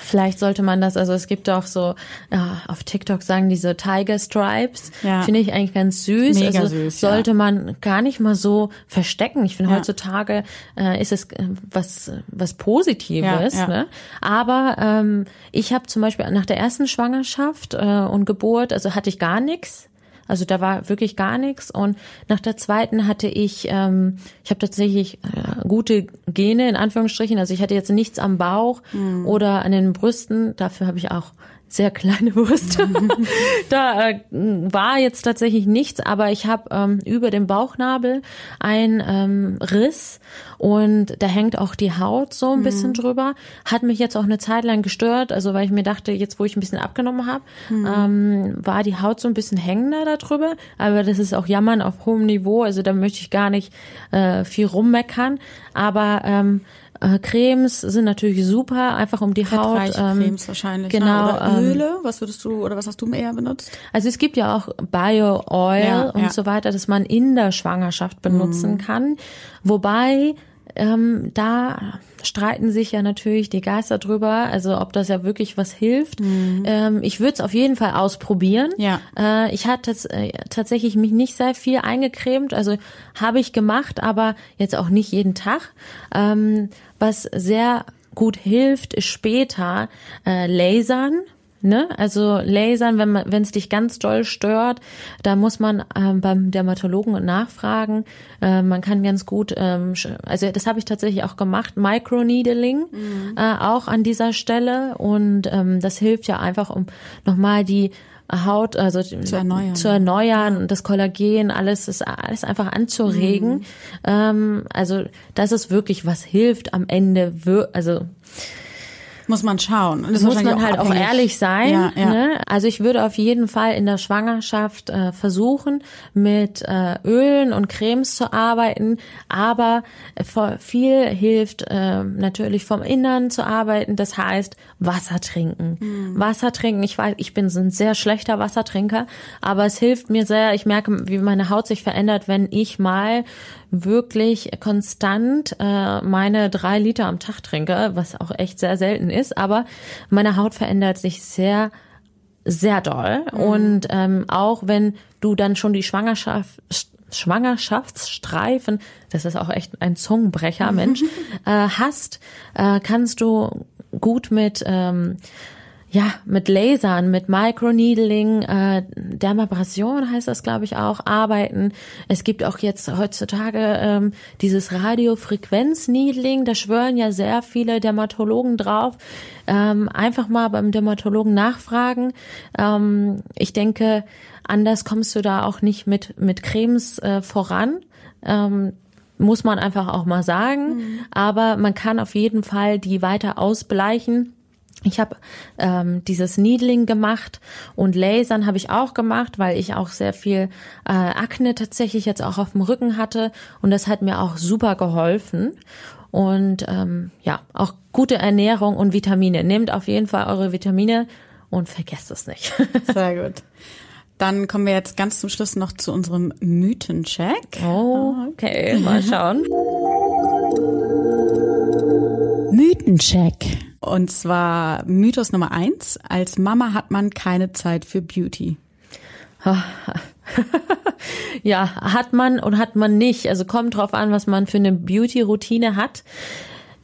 Vielleicht sollte man das, also es gibt auch so, ja, auf TikTok sagen diese Tiger Stripes, ja. finde ich eigentlich ganz süß. Mega also süß, sollte ja. man gar nicht mal so verstecken. Ich finde ja. heutzutage äh, ist es äh, was was Positives. Ne? Aber ähm, ich habe zum Beispiel nach der ersten Schwangerschaft äh, und Geburt, also hatte ich gar nichts. Also da war wirklich gar nichts. Und nach der zweiten hatte ich, ähm, ich habe tatsächlich äh, gute Gene in Anführungsstrichen. Also ich hatte jetzt nichts am Bauch mhm. oder an den Brüsten. Dafür habe ich auch sehr kleine Brüste. da äh, war jetzt tatsächlich nichts, aber ich habe ähm, über dem Bauchnabel ein ähm, Riss und da hängt auch die Haut so ein mhm. bisschen drüber. Hat mich jetzt auch eine Zeit lang gestört, also weil ich mir dachte, jetzt wo ich ein bisschen abgenommen habe, mhm. ähm, war die Haut so ein bisschen hängender darüber. Aber das ist auch Jammern auf hohem Niveau, also da möchte ich gar nicht äh, viel rummeckern. Aber ähm, äh, Cremes sind natürlich super, einfach um die Haut. Ähm, Cremes wahrscheinlich. Ne? Genau. Ne? Oder ähm, Öle, was würdest du oder was hast du eher benutzt? Also es gibt ja auch Bio Oil ja, und ja. so weiter, dass man in der Schwangerschaft benutzen mhm. kann. Wobei ähm, da streiten sich ja natürlich die Geister drüber, also ob das ja wirklich was hilft. Mhm. Ähm, ich würde es auf jeden Fall ausprobieren. Ja. Äh, ich hatte äh, tatsächlich mich nicht sehr viel eingecremt, also habe ich gemacht, aber jetzt auch nicht jeden Tag. Ähm, was sehr gut hilft, ist später äh, Lasern. Ne? Also Lasern, wenn man, wenn es dich ganz doll stört, da muss man ähm, beim Dermatologen nachfragen. Äh, man kann ganz gut, ähm, also das habe ich tatsächlich auch gemacht, Microneedling mhm. äh, auch an dieser Stelle und ähm, das hilft ja einfach, um nochmal die Haut also zu erneuern, zu erneuern und das Kollagen alles ist alles einfach anzuregen. Mhm. Ähm, also das ist wirklich was hilft am Ende, also muss man schauen. Das muss man halt auch, auch ehrlich sein. Ja, ja. Ne? Also ich würde auf jeden Fall in der Schwangerschaft äh, versuchen, mit äh, Ölen und Cremes zu arbeiten, aber viel hilft äh, natürlich vom Innern zu arbeiten. Das heißt Wasser trinken. Mhm. Wasser trinken. Ich weiß, ich bin so ein sehr schlechter Wassertrinker, aber es hilft mir sehr. Ich merke, wie meine Haut sich verändert, wenn ich mal wirklich konstant äh, meine drei Liter am Tag trinke, was auch echt sehr selten ist, aber meine Haut verändert sich sehr sehr doll. Mhm. Und ähm, auch wenn du dann schon die Schwangerschaft Schwangerschaftsstreifen, das ist auch echt ein Zungenbrecher, Mensch, äh, hast, äh, kannst du gut mit ähm, ja, mit Lasern, mit Microneedling, äh, Dermabrasion heißt das, glaube ich, auch, arbeiten. Es gibt auch jetzt heutzutage ähm, dieses Radiofrequenz-Needling, da schwören ja sehr viele Dermatologen drauf. Ähm, einfach mal beim Dermatologen nachfragen. Ähm, ich denke, anders kommst du da auch nicht mit, mit Cremes äh, voran. Ähm, muss man einfach auch mal sagen. Mhm. Aber man kann auf jeden Fall die weiter ausbleichen ich habe ähm, dieses Needling gemacht und Lasern habe ich auch gemacht, weil ich auch sehr viel äh, Akne tatsächlich jetzt auch auf dem Rücken hatte und das hat mir auch super geholfen. Und ähm, ja, auch gute Ernährung und Vitamine. Nehmt auf jeden Fall eure Vitamine und vergesst es nicht. Sehr gut. Dann kommen wir jetzt ganz zum Schluss noch zu unserem Mythencheck. Oh, okay, mal schauen. Mythencheck. Und zwar Mythos Nummer eins. Als Mama hat man keine Zeit für Beauty. ja, hat man und hat man nicht. Also kommt drauf an, was man für eine Beauty-Routine hat.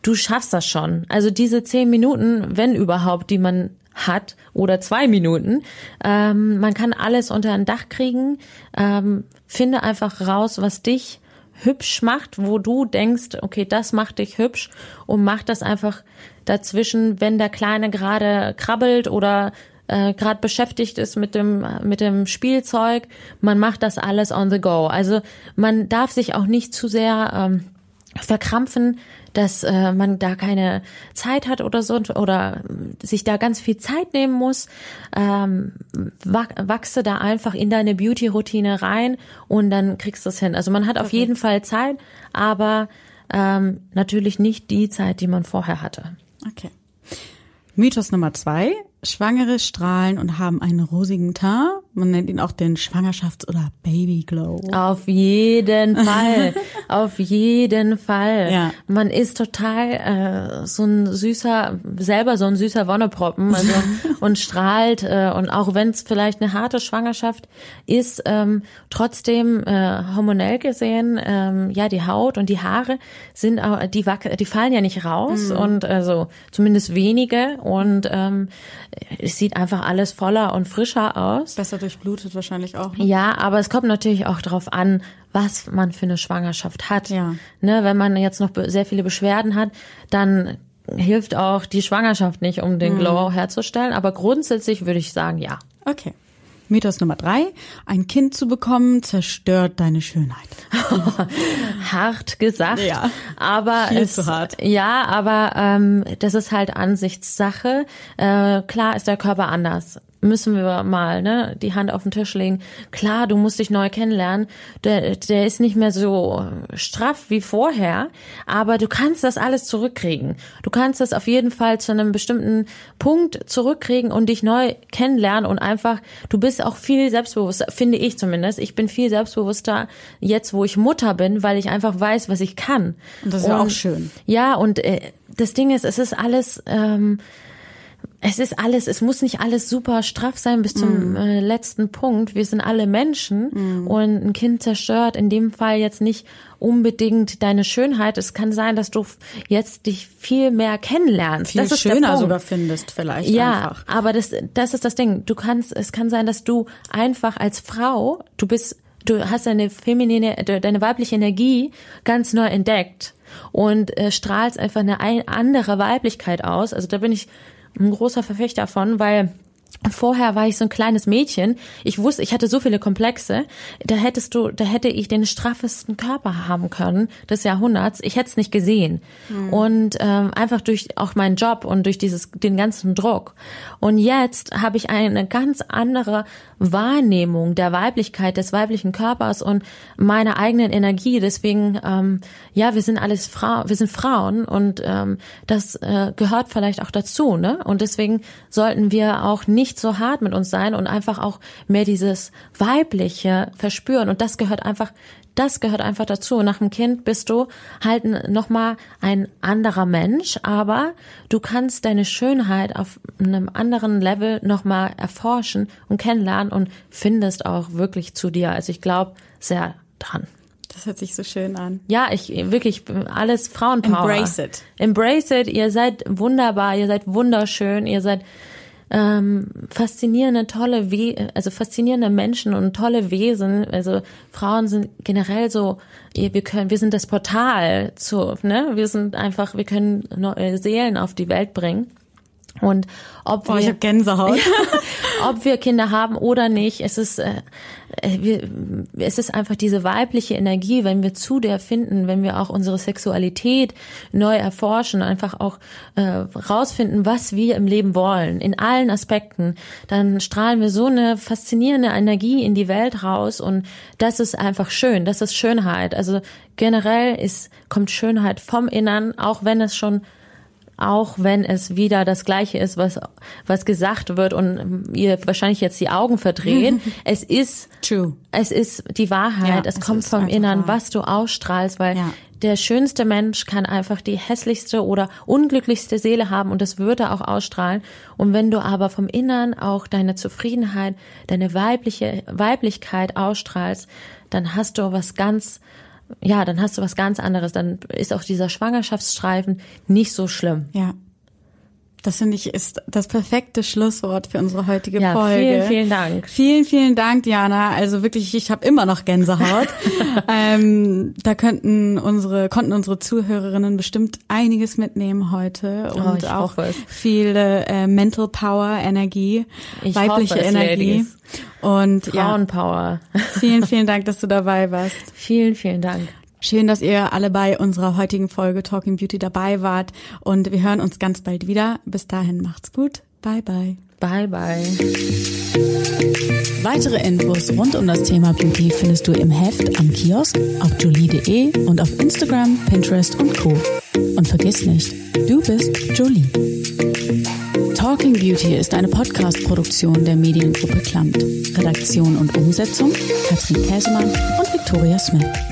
Du schaffst das schon. Also diese zehn Minuten, wenn überhaupt, die man hat oder zwei Minuten. Ähm, man kann alles unter ein Dach kriegen. Ähm, finde einfach raus, was dich hübsch macht, wo du denkst, okay, das macht dich hübsch und mach das einfach dazwischen, wenn der Kleine gerade krabbelt oder äh, gerade beschäftigt ist mit dem mit dem Spielzeug. Man macht das alles on the go. Also man darf sich auch nicht zu sehr ähm, verkrampfen, dass äh, man da keine Zeit hat oder so oder sich da ganz viel Zeit nehmen muss. Ähm, wachse da einfach in deine Beauty-Routine rein und dann kriegst du es hin. Also man hat auf jeden Fall Zeit, aber ähm, natürlich nicht die Zeit, die man vorher hatte. Okay. Mythos Nummer zwei. Schwangere strahlen und haben einen rosigen Teint. Man nennt ihn auch den Schwangerschafts- oder Babyglow. Auf jeden Fall. Auf jeden Fall. Ja. Man ist total äh, so ein süßer, selber so ein süßer Wonneproppen also, und strahlt. Äh, und auch wenn es vielleicht eine harte Schwangerschaft ist, ähm, trotzdem äh, hormonell gesehen, ähm, ja, die Haut und die Haare sind, auch, die, die fallen ja nicht raus mhm. und also zumindest wenige. Und ähm, es sieht einfach alles voller und frischer aus. Besser durchblutet wahrscheinlich auch. Ne? Ja, aber es kommt natürlich auch darauf an, was man für eine Schwangerschaft hat. Ja. Ne, wenn man jetzt noch sehr viele Beschwerden hat, dann hilft auch die Schwangerschaft nicht, um den mhm. Glow herzustellen. Aber grundsätzlich würde ich sagen, ja. Okay. Mythos Nummer drei. Ein Kind zu bekommen zerstört deine Schönheit. hart gesagt. Ja. Aber Viel es, zu hart. Ja, aber ähm, das ist halt Ansichtssache. Äh, klar ist der Körper anders müssen wir mal ne, die Hand auf den Tisch legen. Klar, du musst dich neu kennenlernen. Der, der ist nicht mehr so straff wie vorher, aber du kannst das alles zurückkriegen. Du kannst das auf jeden Fall zu einem bestimmten Punkt zurückkriegen und dich neu kennenlernen und einfach, du bist auch viel selbstbewusster, finde ich zumindest. Ich bin viel selbstbewusster jetzt, wo ich Mutter bin, weil ich einfach weiß, was ich kann. Und das ist ja auch schön. Ja, und äh, das Ding ist, es ist alles. Ähm, es ist alles, es muss nicht alles super straff sein bis zum mm. äh, letzten Punkt. Wir sind alle Menschen mm. und ein Kind zerstört in dem Fall jetzt nicht unbedingt deine Schönheit. Es kann sein, dass du jetzt dich viel mehr kennenlernst. Viel das ist schöner sogar findest vielleicht ja, einfach. aber das, das ist das Ding. Du kannst, es kann sein, dass du einfach als Frau, du bist, du hast deine feminine, deine weibliche Energie ganz neu entdeckt und äh, strahlst einfach eine andere Weiblichkeit aus. Also da bin ich ein großer Verfechter von, weil Vorher war ich so ein kleines Mädchen. Ich wusste, ich hatte so viele Komplexe. Da hättest du, da hätte ich den straffesten Körper haben können des Jahrhunderts. Ich hätte es nicht gesehen. Mhm. Und ähm, einfach durch auch meinen Job und durch dieses den ganzen Druck. Und jetzt habe ich eine ganz andere Wahrnehmung der Weiblichkeit des weiblichen Körpers und meiner eigenen Energie. Deswegen, ähm, ja, wir sind alles Frau, wir sind Frauen und ähm, das äh, gehört vielleicht auch dazu. Ne? Und deswegen sollten wir auch nicht nicht so hart mit uns sein und einfach auch mehr dieses Weibliche verspüren. Und das gehört einfach, das gehört einfach dazu. Nach dem Kind bist du halt nochmal ein anderer Mensch, aber du kannst deine Schönheit auf einem anderen Level nochmal erforschen und kennenlernen und findest auch wirklich zu dir. Also ich glaube sehr dran. Das hört sich so schön an. Ja, ich wirklich alles Frauenpower. Embrace it. Embrace it. Ihr seid wunderbar, ihr seid wunderschön, ihr seid ähm, faszinierende, tolle, We also faszinierende Menschen und tolle Wesen. Also Frauen sind generell so, wir können, wir sind das Portal zu, ne? Wir sind einfach, wir können Seelen auf die Welt bringen. Und ob Boah, wir, Gänsehaut. ob wir Kinder haben oder nicht, es ist, äh, äh, wir, es ist einfach diese weibliche Energie, wenn wir zu der finden, wenn wir auch unsere Sexualität neu erforschen, einfach auch äh, rausfinden, was wir im Leben wollen, in allen Aspekten, dann strahlen wir so eine faszinierende Energie in die Welt raus und das ist einfach schön, das ist Schönheit. Also generell ist, kommt Schönheit vom Innern, auch wenn es schon auch wenn es wieder das Gleiche ist, was, was gesagt wird und ihr wahrscheinlich jetzt die Augen verdrehen. es ist, True. es ist die Wahrheit. Ja, es, es kommt vom Innern, wahr. was du ausstrahlst, weil ja. der schönste Mensch kann einfach die hässlichste oder unglücklichste Seele haben und das würde auch ausstrahlen. Und wenn du aber vom Innern auch deine Zufriedenheit, deine weibliche Weiblichkeit ausstrahlst, dann hast du was ganz ja, dann hast du was ganz anderes. Dann ist auch dieser Schwangerschaftsstreifen nicht so schlimm. Ja. Das finde ich ist das perfekte Schlusswort für unsere heutige ja, Folge. Vielen, vielen Dank. Vielen, vielen Dank, Diana. Also wirklich, ich habe immer noch Gänsehaut. ähm, da könnten unsere, konnten unsere Zuhörerinnen bestimmt einiges mitnehmen heute und oh, auch viele äh, Mental Power, Energie, ich weibliche hoffe, Energie. Ladies. Und Frauenpower. Ja, vielen, vielen Dank, dass du dabei warst. Vielen, vielen Dank. Schön, dass ihr alle bei unserer heutigen Folge Talking Beauty dabei wart und wir hören uns ganz bald wieder. Bis dahin macht's gut. Bye bye. Bye bye. Weitere Infos rund um das Thema Beauty findest du im Heft am Kiosk, auf jolie.de und auf Instagram, Pinterest und Co. Und vergiss nicht, du bist Jolie. Talking Beauty ist eine Podcast-Produktion der Mediengruppe Klamt. Redaktion und Umsetzung Katrin Käsemann und Victoria Smith.